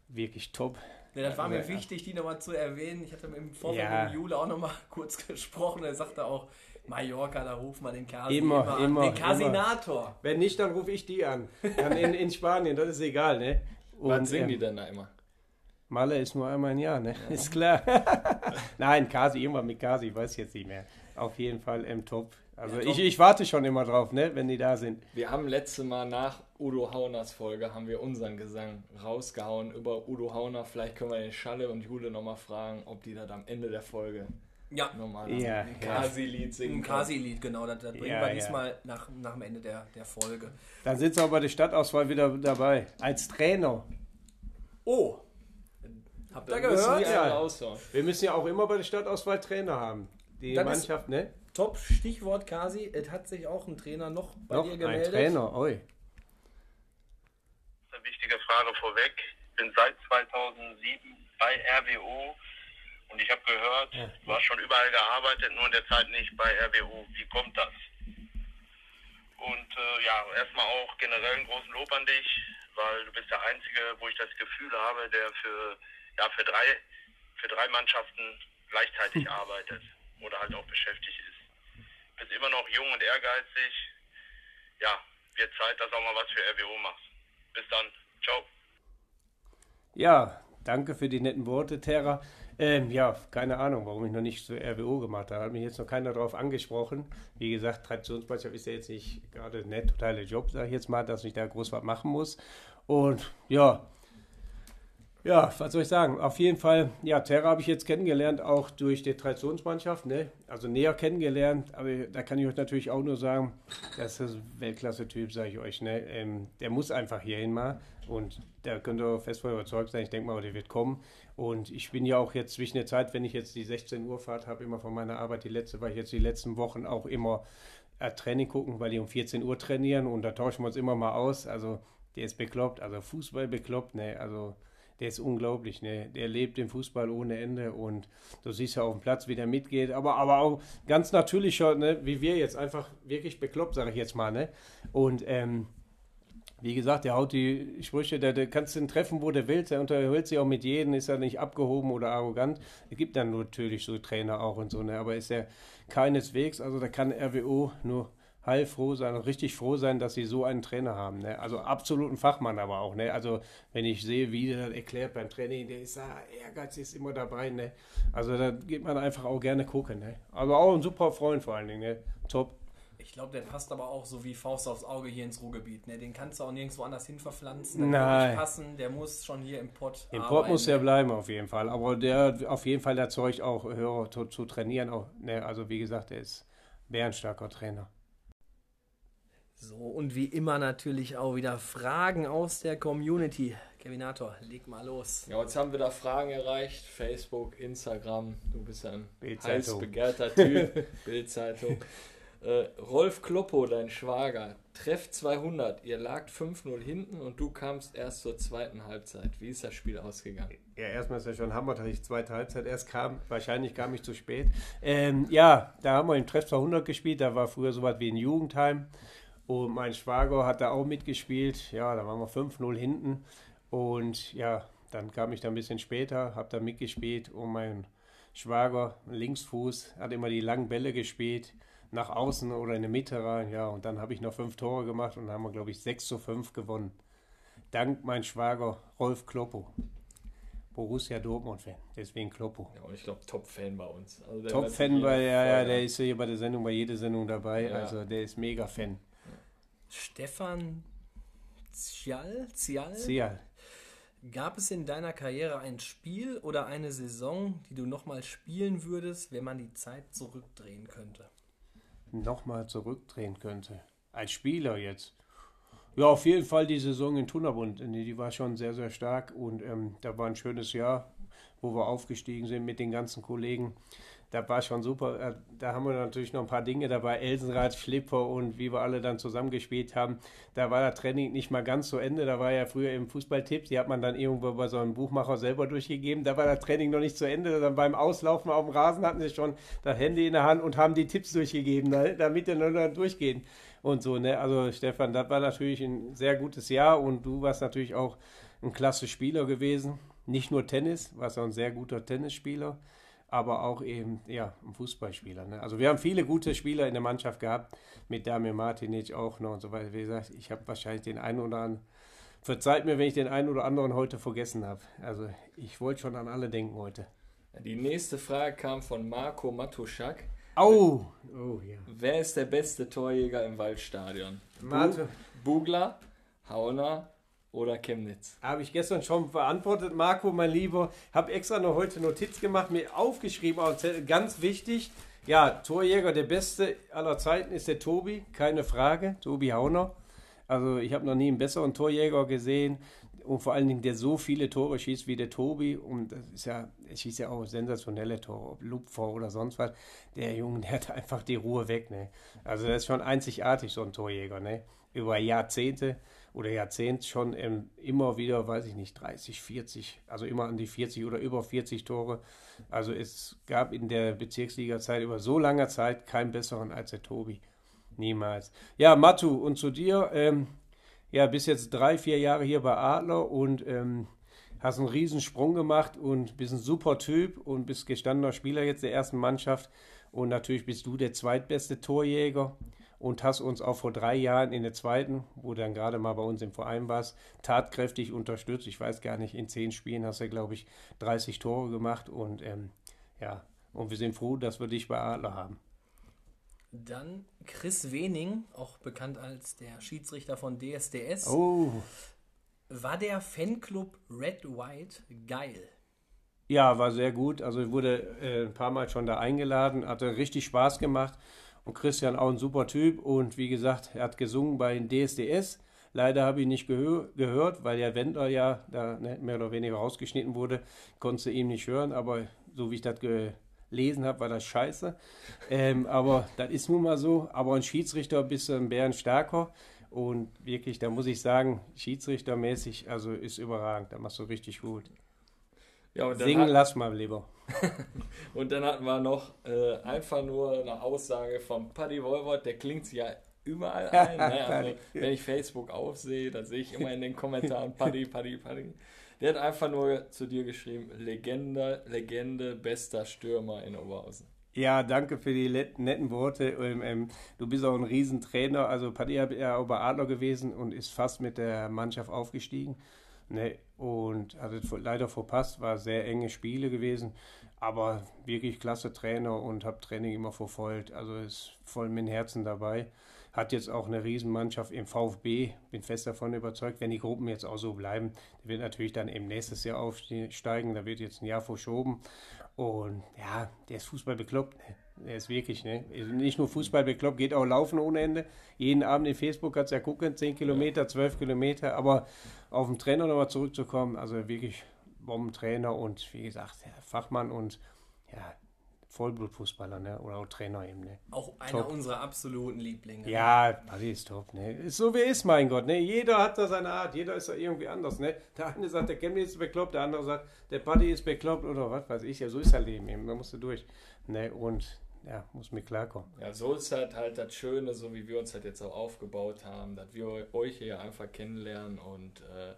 wirklich top. Ja, das war mir also, wichtig, die nochmal zu erwähnen. Ich hatte im Vorfeld ja. mit Jule auch nochmal kurz gesprochen. Er sagte auch, Mallorca, da ruft man den Kasi immer, immer, immer Den Kasinator. Wenn nicht, dann rufe ich die an. Dann in, in Spanien, das ist egal, ne? Und, Was singen ähm, die denn da immer? Malle ist nur einmal ein Jahr, ne? Ja. Ist klar. Nein, Kasi, irgendwann mit Kasi, weiß ich jetzt nicht mehr. Auf jeden Fall im Top. Also ja, ich, ich warte schon immer drauf, ne, wenn die da sind. Wir haben letzte Mal nach Udo Hauners Folge haben wir unseren Gesang rausgehauen über Udo Hauner. Vielleicht können wir den Schalle und Jule nochmal fragen, ob die das am Ende der Folge ja. nochmal ja, ein Kasi-Lied singen. Ein Kasi-Lied, genau. Das, das bringen ja, wir diesmal nach, nach dem Ende der, der Folge. Dann sind sie auch bei der Stadtauswahl wieder dabei. Als Trainer. Oh, Habt ihr gehört? Ja. Wir müssen ja auch immer bei der Stadtauswahl Trainer haben. Die das Mannschaft, ne? Top, Stichwort Kasi. Es hat sich auch ein Trainer noch bei noch dir gemeldet. Ein Trainer, oi. Eine wichtige Frage vorweg. Ich bin seit 2007 bei RWO und ich habe gehört, ja. du hast schon überall gearbeitet, nur in der Zeit nicht bei RWO. Wie kommt das? Und äh, ja, erstmal auch generell einen großen Lob an dich, weil du bist der Einzige, wo ich das Gefühl habe, der für ja, für drei, für drei Mannschaften gleichzeitig hm. arbeitet oder halt auch beschäftigt ist. Bist immer noch jung und ehrgeizig. Ja, wird Zeit, dass auch mal was für RWO machst. Bis dann. Ciao. Ja, danke für die netten Worte, Terra. Ähm, ja, keine Ahnung, warum ich noch nicht zu RWO gemacht habe. Da hat mich jetzt noch keiner darauf angesprochen. Wie gesagt, Traditionsmannschaft ist ja jetzt nicht gerade ein totaler Job, sage ich jetzt mal, dass ich da groß was machen muss. Und ja, Ja, was soll ich sagen? Auf jeden Fall, ja, Terra habe ich jetzt kennengelernt, auch durch die Traditionsmannschaft, ne? Also näher kennengelernt, aber da kann ich euch natürlich auch nur sagen, das ist ein Weltklasse-Typ, sage ich euch, ne? Ähm, der muss einfach hierhin mal und da könnt ihr fest von überzeugt sein, ich denke mal, der wird kommen. Und ich bin ja auch jetzt zwischen der Zeit, wenn ich jetzt die 16 Uhr Fahrt habe, immer von meiner Arbeit, die letzte, weil ich jetzt die letzten Wochen auch immer äh, Training gucken, weil die um 14 Uhr trainieren und da tauschen wir uns immer mal aus. Also der ist bekloppt, also Fußball bekloppt, ne? Also der ist unglaublich, ne? Der lebt den Fußball ohne Ende und du siehst ja auf dem Platz, wie der mitgeht, aber, aber auch ganz natürlich ne? Wie wir jetzt einfach wirklich bekloppt, sage ich jetzt mal, ne? Und ähm, wie gesagt, der haut die Sprüche, der, der kannst ihn treffen, wo der will, der unterhält sich auch mit jedem, ist er nicht abgehoben oder arrogant. Es gibt dann natürlich so Trainer auch und so, ne? aber ist er keineswegs, also da kann RWO nur heilfroh sein und richtig froh sein, dass sie so einen Trainer haben. Ne? Also absoluten Fachmann aber auch. Ne? Also wenn ich sehe, wie der erklärt beim Training, der ist da, Ehrgeiz ist immer dabei. Ne? Also da geht man einfach auch gerne gucken. Ne? Also auch ein super Freund vor allen Dingen. Ne? Top. Ich glaube, der passt aber auch so wie Faust aufs Auge hier ins Ruhrgebiet. Ne? Den kannst du auch nirgendwo anders hin verpflanzen. Der kann Nein. nicht passen. Der muss schon hier im Pott Im Port muss ne? er bleiben auf jeden Fall. Aber der auf jeden Fall erzeugt auch Hörer zu, zu trainieren. Auch, ne? Also wie gesagt, er ist bärenstarker Trainer. So, und wie immer natürlich auch wieder Fragen aus der Community. Kevinator, leg mal los. Ja, jetzt haben wir da Fragen erreicht. Facebook, Instagram. Du bist ein Bildzeitung. heiß begehrter Typ. Bildzeitung. Äh, Rolf Kloppo, dein Schwager, Treff 200. Ihr lagt 5-0 hinten und du kamst erst zur zweiten Halbzeit. Wie ist das Spiel ausgegangen? Ja, erstmal ist ja schon Hammer, dass ich zweite Halbzeit erst kam. Wahrscheinlich kam ich zu spät. Ähm, ja, da haben wir im Treff 200 gespielt. Da war früher so was wie ein Jugendheim. Und mein Schwager hat da auch mitgespielt. Ja, da waren wir 5-0 hinten. Und ja, dann kam ich da ein bisschen später, habe da mitgespielt. Und mein Schwager, Linksfuß, hat immer die langen Bälle gespielt. Nach außen oder in die Mitte rein. Ja, und dann habe ich noch fünf Tore gemacht und dann haben wir, glaube ich, 6 zu 5 gewonnen. Dank mein Schwager Rolf Kloppo. Borussia Dortmund-Fan, deswegen Kloppo. Ja, und ich glaube, Top-Fan bei uns. Also der Top-Fan, jede ja, ja, der ist hier bei der Sendung, bei jeder Sendung dabei. Ja. Also der ist mega Fan. Stefan Zial, Zial? Sehr. Gab es in deiner Karriere ein Spiel oder eine Saison, die du nochmal spielen würdest, wenn man die Zeit zurückdrehen könnte? Nochmal zurückdrehen könnte. Als Spieler jetzt. Ja, auf jeden Fall die Saison in Thunderbund. Die die war schon sehr, sehr stark und ähm, da war ein schönes Jahr, wo wir aufgestiegen sind mit den ganzen Kollegen. Da war schon super. Äh, Da haben wir natürlich noch ein paar Dinge dabei. Elsenrad, Schlipper und wie wir alle dann zusammengespielt haben. Da war das Training nicht mal ganz zu Ende. Da war ja früher im Fußballtipp, die hat man dann irgendwo bei so einem Buchmacher selber durchgegeben. Da war das Training noch nicht zu Ende. Dann beim Auslaufen auf dem Rasen hatten sie schon das Handy in der Hand und haben die Tipps durchgegeben, ne, damit die dann durchgehen. Und so, ne? Also Stefan, das war natürlich ein sehr gutes Jahr und du warst natürlich auch ein klasse Spieler gewesen. Nicht nur Tennis, warst auch ein sehr guter Tennisspieler aber auch eben ja, ein Fußballspieler. Ne? Also wir haben viele gute Spieler in der Mannschaft gehabt, mit Damir Martinic auch noch und so weiter. Wie gesagt, ich habe wahrscheinlich den einen oder anderen, verzeiht mir, wenn ich den einen oder anderen heute vergessen habe. Also ich wollte schon an alle denken heute. Die nächste Frage kam von Marco Matuschak. Au! Oh, ja. Wer ist der beste Torjäger im Waldstadion? Matu- Bugler, Hauner oder Chemnitz? Habe ich gestern schon beantwortet, Marco, mein Lieber. Habe extra noch heute Notiz gemacht, mir aufgeschrieben, ganz wichtig. Ja, Torjäger, der beste aller Zeiten ist der Tobi, keine Frage. Tobi Hauner. Also ich habe noch nie einen besseren Torjäger gesehen und vor allen Dingen, der so viele Tore schießt wie der Tobi. Und das ist ja, er schießt ja auch sensationelle Tore, ob Lupfer oder sonst was. Der Junge, der hat einfach die Ruhe weg. Ne? Also das ist schon einzigartig, so ein Torjäger. Ne? Über Jahrzehnte oder Jahrzehnt schon ähm, immer wieder, weiß ich nicht, 30, 40, also immer an die 40 oder über 40 Tore. Also es gab in der Bezirksliga-Zeit über so langer Zeit keinen besseren als der Tobi. Niemals. Ja, Matu, und zu dir, ähm, ja, bist jetzt drei, vier Jahre hier bei Adler und ähm, hast einen riesen Sprung gemacht und bist ein super Typ und bist gestandener Spieler jetzt der ersten Mannschaft. Und natürlich bist du der zweitbeste Torjäger und hast uns auch vor drei Jahren in der zweiten, wo du dann gerade mal bei uns im Verein warst, tatkräftig unterstützt. Ich weiß gar nicht, in zehn Spielen hast du, glaube ich, 30 Tore gemacht und ähm, ja, und wir sind froh, dass wir dich bei Adler haben. Dann Chris Wening, auch bekannt als der Schiedsrichter von DSDS. Oh, War der Fanclub Red White geil? Ja, war sehr gut. Also ich wurde äh, ein paar Mal schon da eingeladen, hatte richtig Spaß gemacht. Und Christian auch ein super Typ. Und wie gesagt, er hat gesungen bei den DSDS. Leider habe ich nicht gehör gehört, weil der Wendler ja da ne, mehr oder weniger rausgeschnitten wurde. Konnte ihm nicht hören, aber so wie ich das gelesen habe, war das scheiße. Ähm, aber das ist nun mal so. Aber ein Schiedsrichter bist du ein Bären stärker. Und wirklich, da muss ich sagen, schiedsrichtermäßig, also ist überragend. Da machst du richtig gut. Ja, Singen hat- lass mal lieber. Und dann hatten wir noch äh, einfach nur eine Aussage von Paddy Wolwort, der klingt sich ja überall ein. Ne? Also, wenn ich Facebook aufsehe, dann sehe ich immer in den Kommentaren Paddy, Paddy, Paddy. Der hat einfach nur zu dir geschrieben, Legende, Legende, bester Stürmer in Oberhausen. Ja, danke für die netten Worte. Ähm, ähm, du bist auch ein Riesentrainer. Also Paddy hat ja auch bei Adler gewesen und ist fast mit der Mannschaft aufgestiegen. Ne? Und hat es leider verpasst, war sehr enge Spiele gewesen. Aber wirklich klasse Trainer und habe Training immer verfolgt. Also ist voll mit Herzen dabei. Hat jetzt auch eine Riesenmannschaft im VfB. Bin fest davon überzeugt, wenn die Gruppen jetzt auch so bleiben, der wird natürlich dann eben nächstes Jahr aufsteigen. Da wird jetzt ein Jahr verschoben. Und ja, der ist Fußball bekloppt. Ne? Der ist wirklich, ne? Also Nicht nur Fußball bekloppt, geht auch laufen ohne Ende. Jeden Abend in Facebook kannst du ja gucken, 10 Kilometer, 12 Kilometer. Aber auf den Trainer nochmal zurückzukommen, also wirklich Bombentrainer und wie gesagt, Fachmann und ja, Vollblutfußballer, ne? Oder auch Trainer eben, ne? Auch einer Top. unserer absoluten Lieblinge. Ja, Paddy ist top, ne? Ist so wie ist, mein Gott, ne? Jeder hat da seine Art, jeder ist da irgendwie anders, ne? Der eine sagt, der Kemmi ist bekloppt, der andere sagt, der Paddy ist bekloppt oder was weiß ich. Ja, so ist das Leben eben, da musst du durch, ne? Und ja, muss mit klarkommen. Ja, so ist halt halt das Schöne, so wie wir uns halt jetzt auch aufgebaut haben, dass wir euch hier einfach kennenlernen und äh,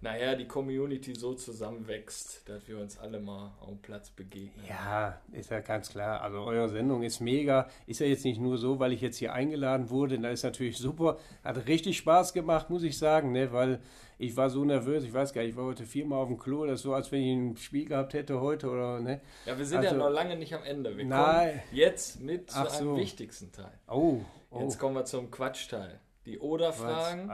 nachher die Community so zusammenwächst, dass wir uns alle mal auf dem Platz begegnen. Ja, ist ja ganz klar. Also eure Sendung ist mega. Ist ja jetzt nicht nur so, weil ich jetzt hier eingeladen wurde. Da ist natürlich super. Hat richtig Spaß gemacht, muss ich sagen, ne? Weil ich war so nervös. Ich weiß gar nicht, ich war heute viermal auf dem Klo. Das ist so, als wenn ich ein Spiel gehabt hätte heute oder ne? Ja, wir sind ja Also- noch lange nicht am Ende. Wir Nein. kommen jetzt mit zu Ach einem so. wichtigsten Teil. Oh, oh. Jetzt kommen wir zum Quatschteil. Die? Oder-Fragen.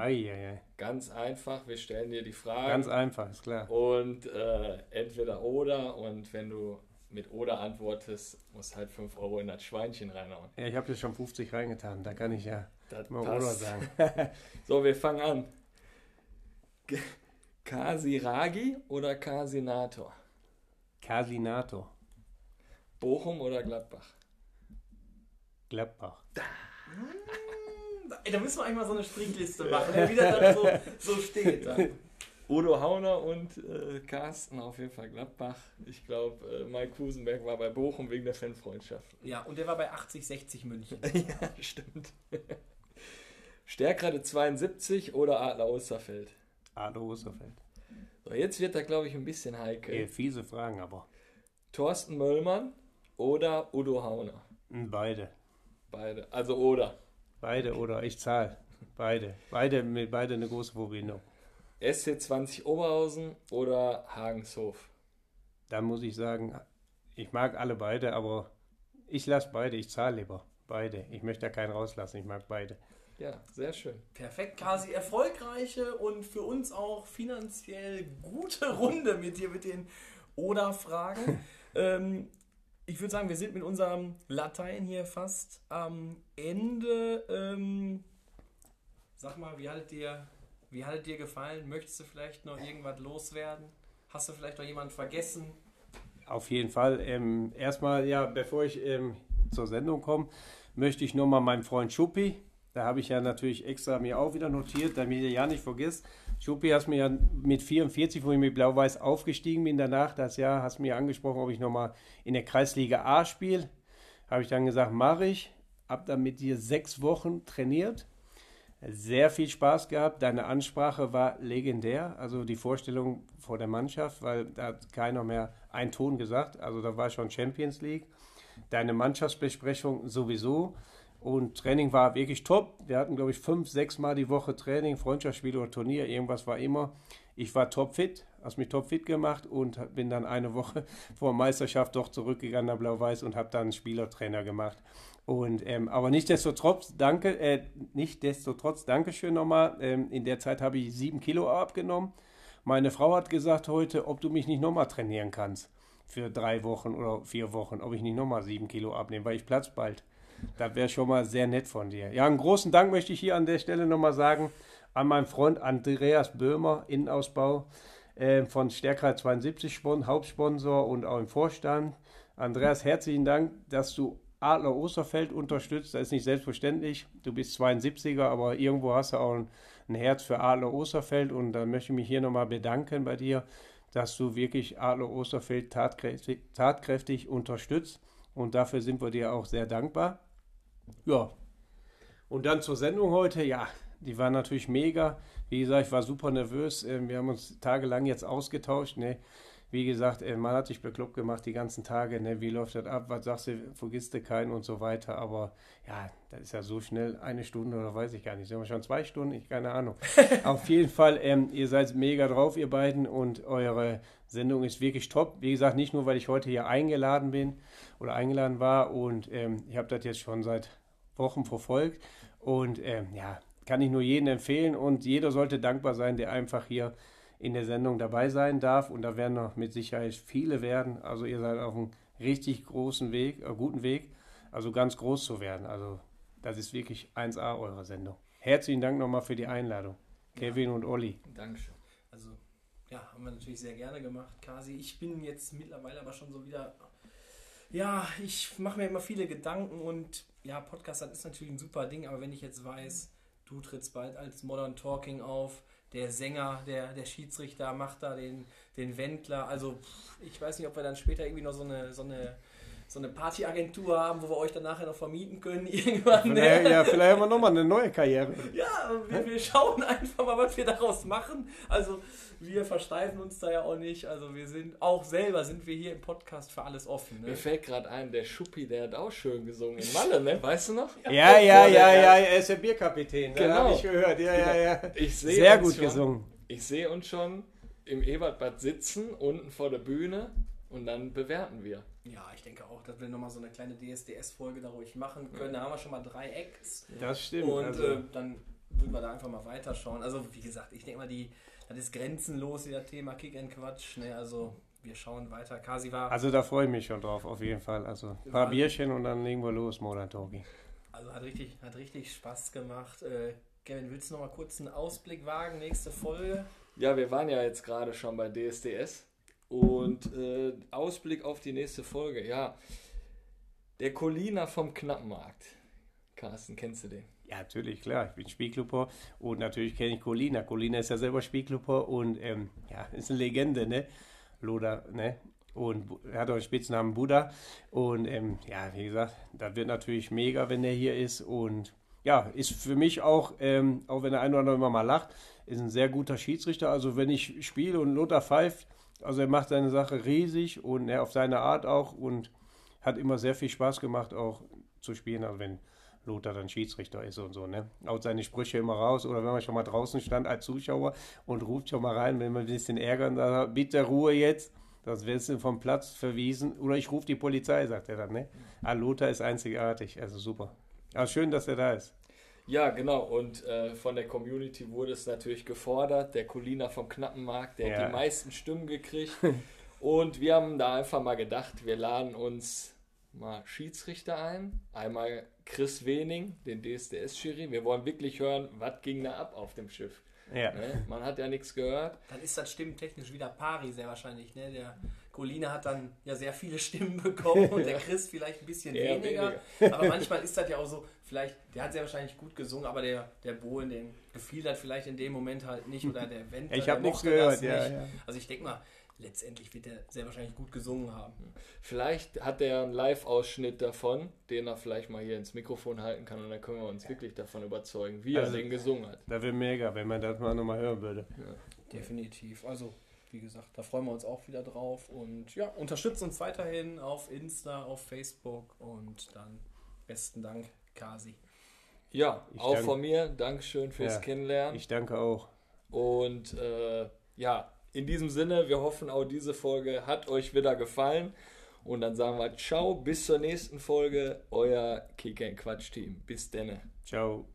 Ganz einfach, wir stellen dir die Fragen. Ganz einfach, ist klar. Und äh, entweder oder und wenn du mit oder antwortest, musst halt 5 Euro in das Schweinchen reinhauen. Ja, ich habe jetzt schon 50 reingetan. Da kann ich ja Das mal oder passt. sagen. So, wir fangen an. Kasiragi oder Kasinator? Casinator, Bochum oder Gladbach? Gladbach. Ey, da müssen wir eigentlich mal so eine Strichliste machen, wie das dann so, so steht. Udo Hauner und äh, Carsten auf jeden Fall Gladbach. Ich glaube, äh, Mike Kusenberg war bei Bochum wegen der Fanfreundschaft. Ja, und der war bei 80, 60 München. ja, stimmt. Stärkrade 72 oder Adler Osterfeld? Adler Osterfeld. So, jetzt wird da, glaube ich, ein bisschen heikel. Okay. Fiese Fragen aber. Thorsten Möllmann oder Udo Hauner? Hm, Beide. Beide. Also oder. Beide oder ich zahle. Beide. Beide mit beide eine große Verbindung. SC20 Oberhausen oder Hagenshof? Da muss ich sagen, ich mag alle beide, aber ich lasse beide. Ich zahle lieber. Beide. Ich möchte da keinen rauslassen. Ich mag beide. Ja, sehr schön. Perfekt, quasi erfolgreiche und für uns auch finanziell gute Runde mit dir mit den Oder-Fragen. ähm, ich würde sagen, wir sind mit unserem Latein hier fast am Ende. Ähm, sag mal, wie hat dir, wie hat dir gefallen? Möchtest du vielleicht noch irgendwas loswerden? Hast du vielleicht noch jemanden vergessen? Auf jeden Fall. Ähm, erstmal, ja, bevor ich ähm, zur Sendung komme, möchte ich nochmal meinen Freund Schuppi, da habe ich ja natürlich extra mir auch wieder notiert, damit ihr ja nicht vergisst. Schuppi hast mir ja mit 44, wo ich mit Blau-Weiß aufgestiegen bin, danach das Jahr, hast mir angesprochen, ob ich nochmal in der Kreisliga A spiele. Habe ich dann gesagt, mache ich. Hab dann mit dir sechs Wochen trainiert. Sehr viel Spaß gehabt. Deine Ansprache war legendär. Also die Vorstellung vor der Mannschaft, weil da hat keiner mehr einen Ton gesagt. Also da war schon Champions League. Deine Mannschaftsbesprechung sowieso. Und Training war wirklich top. Wir hatten, glaube ich, fünf, sechs Mal die Woche Training, Freundschaftsspiel oder Turnier. Irgendwas war immer. Ich war topfit, hast mich topfit gemacht und bin dann eine Woche vor Meisterschaft doch zurückgegangen nach Blau-Weiß und habe dann Spielertrainer gemacht. Und, ähm, aber nichtsdestotrotz, danke, äh, nichtsdestotrotz, Dankeschön nochmal. Ähm, in der Zeit habe ich sieben Kilo abgenommen. Meine Frau hat gesagt heute, ob du mich nicht nochmal trainieren kannst für drei Wochen oder vier Wochen, ob ich nicht nochmal sieben Kilo abnehme, weil ich platz bald. Das wäre schon mal sehr nett von dir. Ja, einen großen Dank möchte ich hier an der Stelle nochmal sagen an meinen Freund Andreas Böhmer, Innenausbau äh, von Stärkreit 72, Hauptsponsor und auch im Vorstand. Andreas, herzlichen Dank, dass du Adler Osterfeld unterstützt. Das ist nicht selbstverständlich. Du bist 72er, aber irgendwo hast du auch ein, ein Herz für Adler Osterfeld und da möchte ich mich hier nochmal bedanken bei dir, dass du wirklich Adler Osterfeld tatkräftig, tatkräftig unterstützt und dafür sind wir dir auch sehr dankbar. Ja. Und dann zur Sendung heute. Ja, die war natürlich mega. Wie gesagt, ich war super nervös. Ähm, wir haben uns tagelang jetzt ausgetauscht. Ne? Wie gesagt, äh, man hat sich bekloppt gemacht die ganzen Tage. Ne? Wie läuft das ab? Was sagst du? Vergisst du keinen und so weiter. Aber ja, das ist ja so schnell eine Stunde oder weiß ich gar nicht. Sind wir schon zwei Stunden? Ich keine Ahnung. Auf jeden Fall, ähm, ihr seid mega drauf, ihr beiden. Und eure Sendung ist wirklich top. Wie gesagt, nicht nur, weil ich heute hier eingeladen bin oder eingeladen war. Und ähm, ich habe das jetzt schon seit Wochen verfolgt. Und ähm, ja, kann ich nur jedem empfehlen und jeder sollte dankbar sein, der einfach hier in der Sendung dabei sein darf. Und da werden noch mit Sicherheit viele werden. Also ihr seid auf einem richtig großen Weg, äh, guten Weg, also ganz groß zu werden. Also das ist wirklich 1A eure Sendung. Herzlichen Dank nochmal für die Einladung. Kevin ja. und Olli. Dankeschön. Also ja, haben wir natürlich sehr gerne gemacht, Kasi. Ich bin jetzt mittlerweile aber schon so wieder ja, ich mache mir immer viele Gedanken und ja, Podcast das ist natürlich ein super Ding, aber wenn ich jetzt weiß, du trittst bald als Modern Talking auf, der Sänger, der, der Schiedsrichter macht da den, den Wendler, also ich weiß nicht, ob wir dann später irgendwie noch so eine, so eine so eine Partyagentur haben, wo wir euch dann nachher noch vermieten können irgendwann. Ne? Ja, vielleicht haben wir nochmal eine neue Karriere. Ja, wir, wir, schauen einfach mal, was wir daraus machen. Also wir versteifen uns da ja auch nicht. Also wir sind auch selber sind wir hier im Podcast für alles offen. Ne? Mir fällt gerade ein, der Schuppi, der hat auch schön gesungen in Malle, ne? Weißt du noch? Ja, ja, ja, ja, er ist der Bierkapitän. Genau. habe ich gehört. Ja, ja, ja. Ich Sehr gut schon, gesungen. Ich sehe uns schon im Ebertbad sitzen, unten vor der Bühne und dann bewerten wir. Ja, ich denke auch, dass wir nochmal so eine kleine DSDS-Folge da ruhig machen können. Da haben wir schon mal drei Acts. Das stimmt. Und also. äh, dann würden wir da einfach mal weiterschauen. Also, wie gesagt, ich denke mal, die, das ist grenzenlos, das Thema Kick and Quatsch. Ne? Also, wir schauen weiter. Kasi war. Also, da freue ich mich schon drauf, auf jeden Fall. Also, ein paar Bierchen und dann legen wir los, Modern Talking. Also, hat richtig, hat richtig Spaß gemacht. Äh, Kevin, willst du noch mal kurz einen Ausblick wagen? Nächste Folge? Ja, wir waren ja jetzt gerade schon bei DSDS. Und äh, Ausblick auf die nächste Folge, ja. Der Colina vom Knappenmarkt. Carsten, kennst du den? Ja, natürlich, klar. Ich bin Spielklubber und natürlich kenne ich Colina. Colina ist ja selber Spielklubber und ähm, ja, ist eine Legende, ne? Loda, ne? Und er hat auch den Spitznamen Buddha. Und ähm, ja, wie gesagt, das wird natürlich mega, wenn er hier ist. Und ja, ist für mich auch, ähm, auch wenn der eine oder andere immer mal lacht, ist ein sehr guter Schiedsrichter. Also wenn ich spiele und Lothar pfeift, also er macht seine Sache riesig und er auf seine Art auch und hat immer sehr viel Spaß gemacht, auch zu spielen, also wenn Lothar dann Schiedsrichter ist und so, ne? Haut seine Sprüche immer raus oder wenn man schon mal draußen stand als Zuschauer und ruft schon mal rein, wenn man ein bisschen ärgern, dann bitte Ruhe jetzt, das wirst du vom Platz verwiesen oder ich rufe die Polizei, sagt er dann, ne? Ah, Lothar ist einzigartig, also super. Aber schön, dass er da ist. Ja, genau. Und äh, von der Community wurde es natürlich gefordert. Der Colina vom Knappenmarkt, der ja. hat die meisten Stimmen gekriegt. und wir haben da einfach mal gedacht, wir laden uns mal Schiedsrichter ein. Einmal Chris Wening, den DSDS-Jury. Wir wollen wirklich hören, was ging da ab auf dem Schiff. Ja. Ne? Man hat ja nichts gehört. Dann ist das stimmtechnisch wieder Pari sehr wahrscheinlich. Ne? Der Colina hat dann ja sehr viele Stimmen bekommen und der Chris vielleicht ein bisschen weniger. weniger. Aber manchmal ist das ja auch so, vielleicht, der hat sehr wahrscheinlich gut gesungen, aber der, der Bohlen, den gefiel das vielleicht in dem Moment halt nicht oder der Wendler, Ich habe nichts gehört, ja, ja, Also ich denke mal, letztendlich wird er sehr wahrscheinlich gut gesungen haben. Vielleicht hat er einen Live-Ausschnitt davon, den er vielleicht mal hier ins Mikrofon halten kann und dann können wir uns ja. wirklich davon überzeugen, wie also, er den gesungen hat. Da wäre mega, wenn man das mal nochmal hören würde. Ja. Definitiv. Also, wie gesagt, da freuen wir uns auch wieder drauf und ja, unterstützt uns weiterhin auf Insta, auf Facebook und dann besten Dank, Kasi. Ja, ich auch danke. von mir. Dankeschön fürs ja, Kennenlernen. Ich danke auch. Und äh, ja, in diesem Sinne, wir hoffen auch diese Folge hat euch wieder gefallen. Und dann sagen wir ciao, bis zur nächsten Folge, euer Kicker Quatsch Team. Bis denne. Ciao.